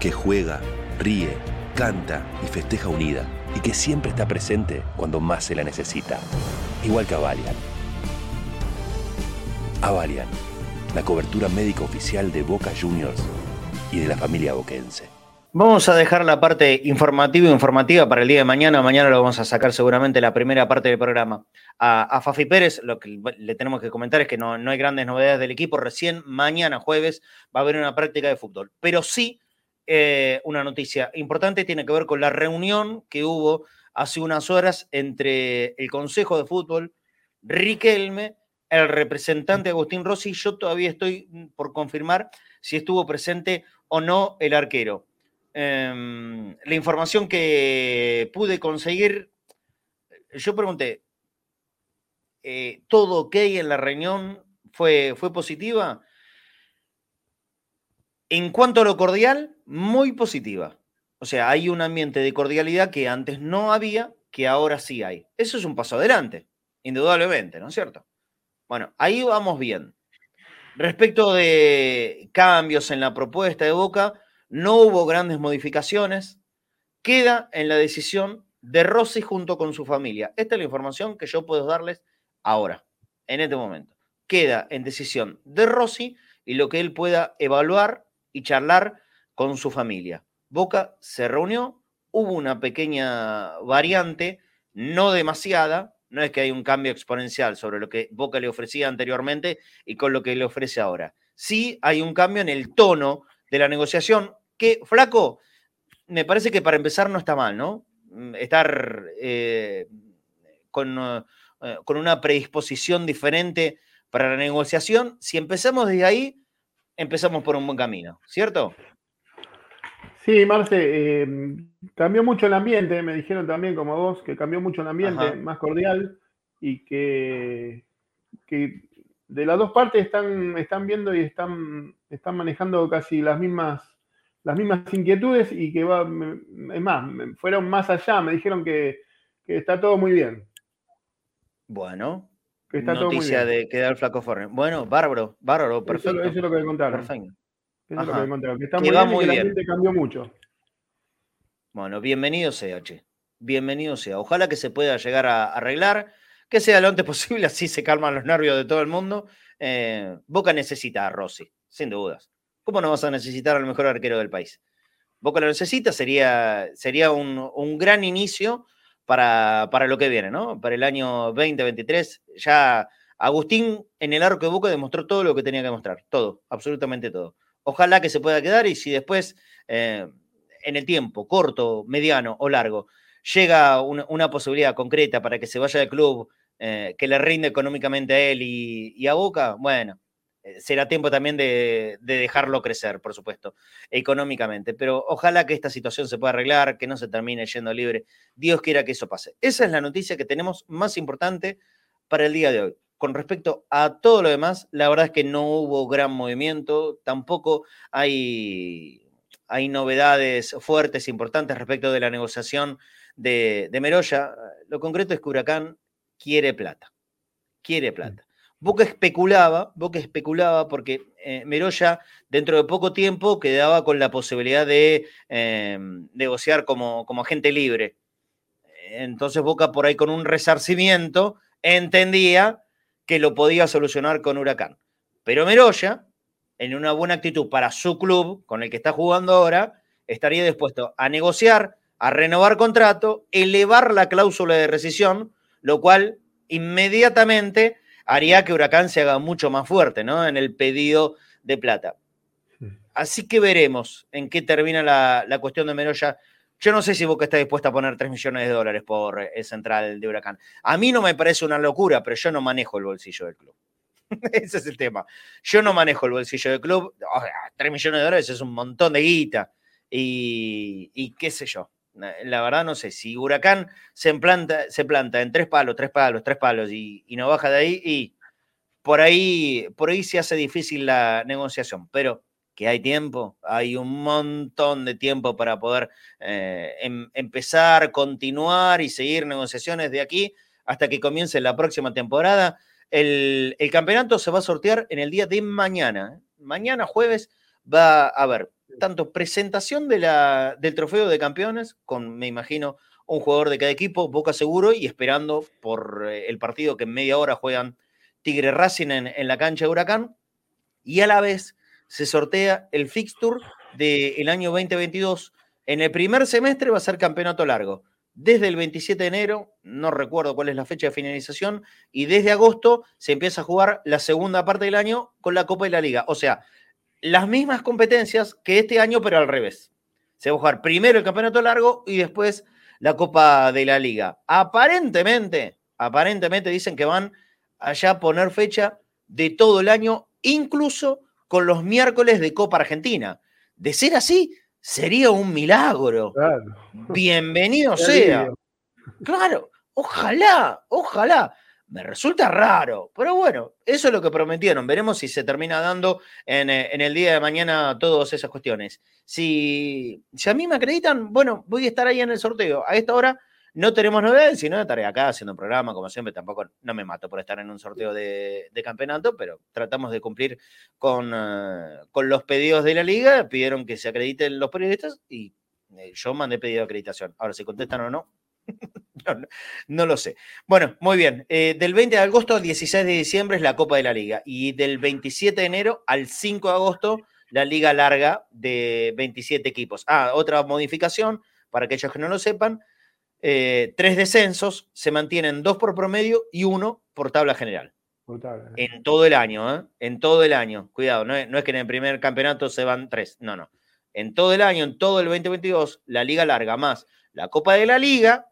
Que juega, ríe, canta y festeja unida y que siempre está presente cuando más se la necesita. Igual que Avalian. Avalian, la cobertura médica oficial de Boca Juniors y de la familia boquense. Vamos a dejar la parte informativa informativa para el día de mañana. Mañana lo vamos a sacar seguramente la primera parte del programa. A, a Fafi Pérez, lo que le tenemos que comentar es que no, no hay grandes novedades del equipo. Recién mañana jueves va a haber una práctica de fútbol. Pero sí, eh, una noticia importante tiene que ver con la reunión que hubo hace unas horas entre el Consejo de Fútbol, Riquelme, el representante Agustín Rossi. Yo todavía estoy por confirmar si estuvo presente o no el arquero. Em, la información que pude conseguir, yo pregunté, eh, ¿todo ok en la reunión? ¿Fue, fue positiva? En cuanto a lo cordial, muy positiva. O sea, hay un ambiente de cordialidad que antes no había, que ahora sí hay. Eso es un paso adelante, indudablemente, ¿no es cierto? Bueno, ahí vamos bien. Respecto de cambios en la propuesta de Boca, no hubo grandes modificaciones. Queda en la decisión de Rossi junto con su familia. Esta es la información que yo puedo darles ahora, en este momento. Queda en decisión de Rossi y lo que él pueda evaluar y charlar con su familia. Boca se reunió, hubo una pequeña variante, no demasiada, no es que hay un cambio exponencial sobre lo que Boca le ofrecía anteriormente y con lo que le ofrece ahora. Sí hay un cambio en el tono de la negociación, que, flaco, me parece que para empezar no está mal, ¿no? Mm, estar eh, con, eh, con una predisposición diferente para la negociación. Si empezamos desde ahí, empezamos por un buen camino, ¿cierto? Sí, Marce, eh, cambió mucho el ambiente, me dijeron también como vos, que cambió mucho el ambiente, Ajá. más cordial, y que, que de las dos partes están, están viendo y están, están manejando casi las mismas, las mismas inquietudes y que va, es más, fueron más allá, me dijeron que, que está todo muy bien. Bueno, Está todo muy noticia bien. de quedar el flaco Forne. Bueno, bárbaro, bárbaro, perfecto. eso es lo que contaron. Perfecto. Eso es lo que contaron. Que está muy va bien y muy que bien. ambiente cambió mucho. Bueno, bienvenido sea, che. Bienvenido sea. Ojalá que se pueda llegar a arreglar, que sea lo antes posible, así se calman los nervios de todo el mundo. Eh, Boca necesita a Rossi, sin dudas. ¿Cómo no vas a necesitar al mejor arquero del país? Boca lo necesita, sería, sería un, un gran inicio para, para lo que viene, ¿no? Para el año 2023. Ya Agustín en el arco de Boca demostró todo lo que tenía que mostrar, todo, absolutamente todo. Ojalá que se pueda quedar y si después, eh, en el tiempo, corto, mediano o largo, llega una, una posibilidad concreta para que se vaya del club, eh, que le rinde económicamente a él y, y a Boca, bueno, será tiempo también de, de dejarlo crecer, por supuesto, económicamente. Pero ojalá que esta situación se pueda arreglar, que no se termine yendo libre. Dios quiera que eso pase. Esa es la noticia que tenemos más importante para el día de hoy. Con respecto a todo lo demás, la verdad es que no hubo gran movimiento, tampoco hay, hay novedades fuertes, importantes respecto de la negociación de, de Meroya. Lo concreto es que Huracán quiere plata, quiere plata. Boca especulaba, Boca especulaba porque eh, Meroya dentro de poco tiempo quedaba con la posibilidad de eh, negociar como, como agente libre. Entonces Boca por ahí con un resarcimiento entendía que lo podía solucionar con Huracán. Pero Meroya, en una buena actitud para su club, con el que está jugando ahora, estaría dispuesto a negociar, a renovar contrato, elevar la cláusula de rescisión, lo cual inmediatamente haría que Huracán se haga mucho más fuerte ¿no? en el pedido de plata. Así que veremos en qué termina la, la cuestión de Meroya. Yo no sé si Boca está dispuesta a poner 3 millones de dólares por el central de Huracán. A mí no me parece una locura, pero yo no manejo el bolsillo del club. Ese es el tema. Yo no manejo el bolsillo del club. O sea, 3 millones de dólares es un montón de guita. Y, y qué sé yo. La verdad no sé, si Huracán se planta, se planta en tres palos, tres palos, tres palos y, no baja de ahí, y por ahí, por ahí se hace difícil la negociación, pero que hay tiempo, hay un montón de tiempo para poder eh, em, empezar, continuar y seguir negociaciones de aquí hasta que comience la próxima temporada. El, campeonato se va a sortear en el día de mañana. Mañana jueves va a haber tanto presentación del trofeo de campeones, con, me imagino, un jugador de cada equipo, Boca Seguro, y esperando por eh, el partido que en media hora juegan Tigre Racing en, la cancha de Huracán. Y a la vez se sortea el fixture del año 2022. En el primer semestre va a ser campeonato largo. Desde el 27 de enero, no recuerdo cuál es la fecha de finalización, y desde agosto se empieza a jugar la segunda parte del año con la Copa de la Liga. O sea, las mismas competencias que este año, pero al revés. Se va a jugar primero el campeonato largo y después la Copa de la Liga. Aparentemente, aparentemente dicen que van allá a poner fecha de todo el año, incluso con los miércoles de Copa Argentina. De ser así, sería un milagro. Bienvenido sea. Claro, ojalá, ojalá. Me resulta raro, pero bueno, eso es lo que prometieron. Veremos si se termina dando en, eh, en el día de mañana todas esas cuestiones. Si, si a mí me acreditan, bueno, voy a estar ahí en el sorteo. A esta hora no tenemos novedades, sino estaré acá haciendo un programa, como siempre, tampoco no me mato por estar en un sorteo de, campeonato, pero tratamos de cumplir con, eh, con, los pedidos de la liga, pidieron que se acrediten los periodistas y eh, yo mandé pedido de acreditación. Ahora, si contestan o no, no, lo sé. Bueno, muy bien. Eh, del 20 de agosto al 16 de diciembre es la Copa de la Liga y del 27 de enero al 5 de agosto la Liga Larga de 27 equipos. Ah, otra modificación, para aquellos que no lo sepan, eh, tres descensos, se mantienen dos por promedio y uno por tabla general. En todo el año, ¿eh? En todo el año. Cuidado, no es, que en el primer campeonato se van tres, no, no. En todo el año, en todo el 2022, la liga larga más la Copa de la Liga,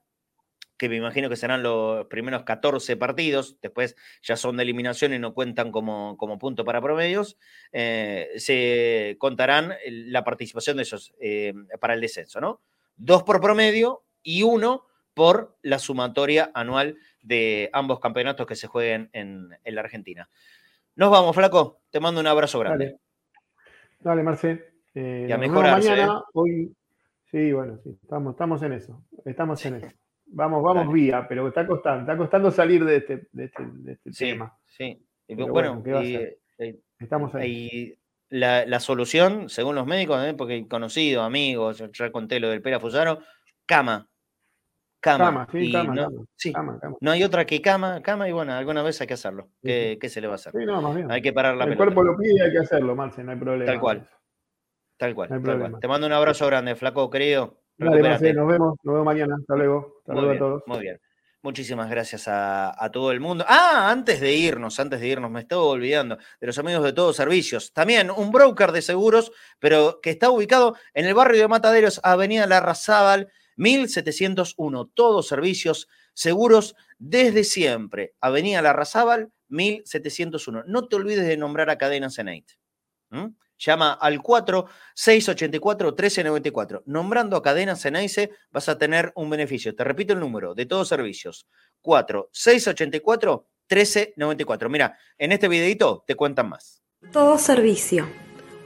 que me imagino que serán los primeros 14 partidos, después ya son de eliminación y no cuentan como, como punto para promedios, eh, se contarán la participación de esos para el descenso, ¿no? Dos por promedio y uno por la sumatoria anual de ambos campeonatos que se jueguen en, la Argentina. Nos vamos, Flaco. Te mando un abrazo grande. Dale, Marce. Eh, y a mañana. ¿eh? Hoy... Sí, bueno, sí, estamos, estamos en eso. Estamos en eso. Vamos, vamos vía, pero está costando, está costando salir de este, de este, este tema. Sí, bueno, eh, estamos ahí. la, la, solución, según los médicos, porque he conocido, amigos, ya conté lo del Pera Fusaro, cama, cama. sí, cama, no, sí, no hay otra que cama, cama y bueno, alguna vez hay que hacerlo. ¿Qué, ¿qué se le va a hacer? No, más bien. Hay que parar la El cuerpo lo pide y hay que hacerlo, Marce, no hay problema. Tal cual. Tal cual, tal cual. Te mando un abrazo grande, flaco, querido. Dale, Marce, nos vemos, nos vemos mañana. Hasta luego. Hasta luego a todos. Muy bien. Muchísimas gracias a, a, todo el mundo. Ah, antes de irnos, antes de irnos, me estaba olvidando de los amigos de todos servicios. También un broker de seguros, pero que está ubicado en el barrio de Mataderos, Avenida Larrazábal, 1701. Todos servicios seguros desde siempre. Avenida Larrazábal, 1701. No te olvides de nombrar a Cadena Senate. Llama al 4-684-1394. Nombrando a Cadena Ceneice vas a tener un beneficio. Te repito el número de todos servicios. 4-684-1394. Mira, en este videito te cuentan más. Todo servicio.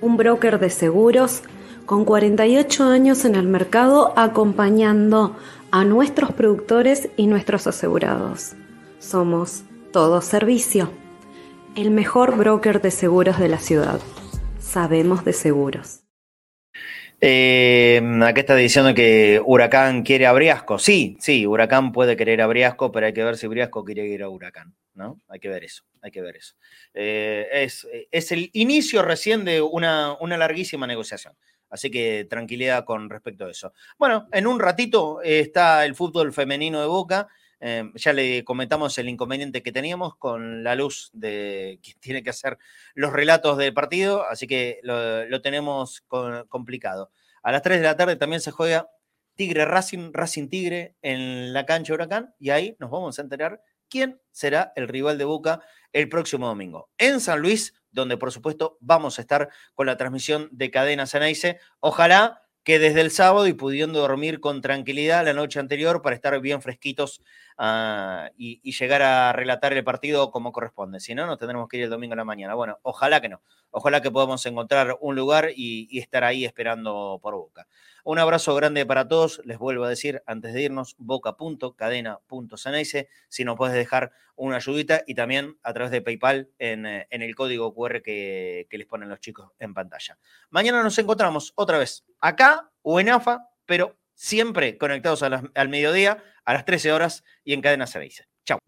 Un broker de seguros con 48 años en el mercado acompañando a nuestros productores y nuestros asegurados. Somos Todo Servicio, el mejor broker de seguros de la ciudad. Sabemos de seguros. Eh, acá está diciendo que Huracán quiere a Briasco. Sí, sí, Huracán puede querer a Briasco, pero hay que ver si Briasco quiere ir a Huracán, ¿no? Hay que ver eso, hay que ver eso. Eh, es, el inicio recién de una larguísima negociación. Así que tranquilidad con respecto a eso. Bueno, en un ratito está el fútbol femenino de Boca. Eh, ya le comentamos el inconveniente que teníamos con la luz de quien tiene que hacer los relatos del partido, así que lo, tenemos complicado. A las 3 de la tarde también se juega Tigre Racing, Racing Tigre en la cancha Huracán y ahí nos vamos a enterar quién será el rival de Boca el próximo domingo. En San Luis donde por supuesto vamos a estar con la transmisión de Cadena Ceneice. Ojalá que desde el sábado y pudiendo dormir con tranquilidad la noche anterior para estar bien fresquitos ah, y, llegar a relatar el partido como corresponde. Si no, nos tendremos que ir el domingo en la mañana. Bueno, ojalá que no. Ojalá que podamos encontrar un lugar y, y estar ahí esperando por Boca. Un abrazo grande para todos. Les vuelvo a decir antes de irnos, boca.cadena.ceneice. Si nos puedes dejar una ayudita y también a través de PayPal en, eh, el código QR que, les ponen los chicos en pantalla. Mañana nos encontramos otra vez acá o en AFA, pero siempre conectados al mediodía, a las 13 horas y en Cadena Ceneice. Chao.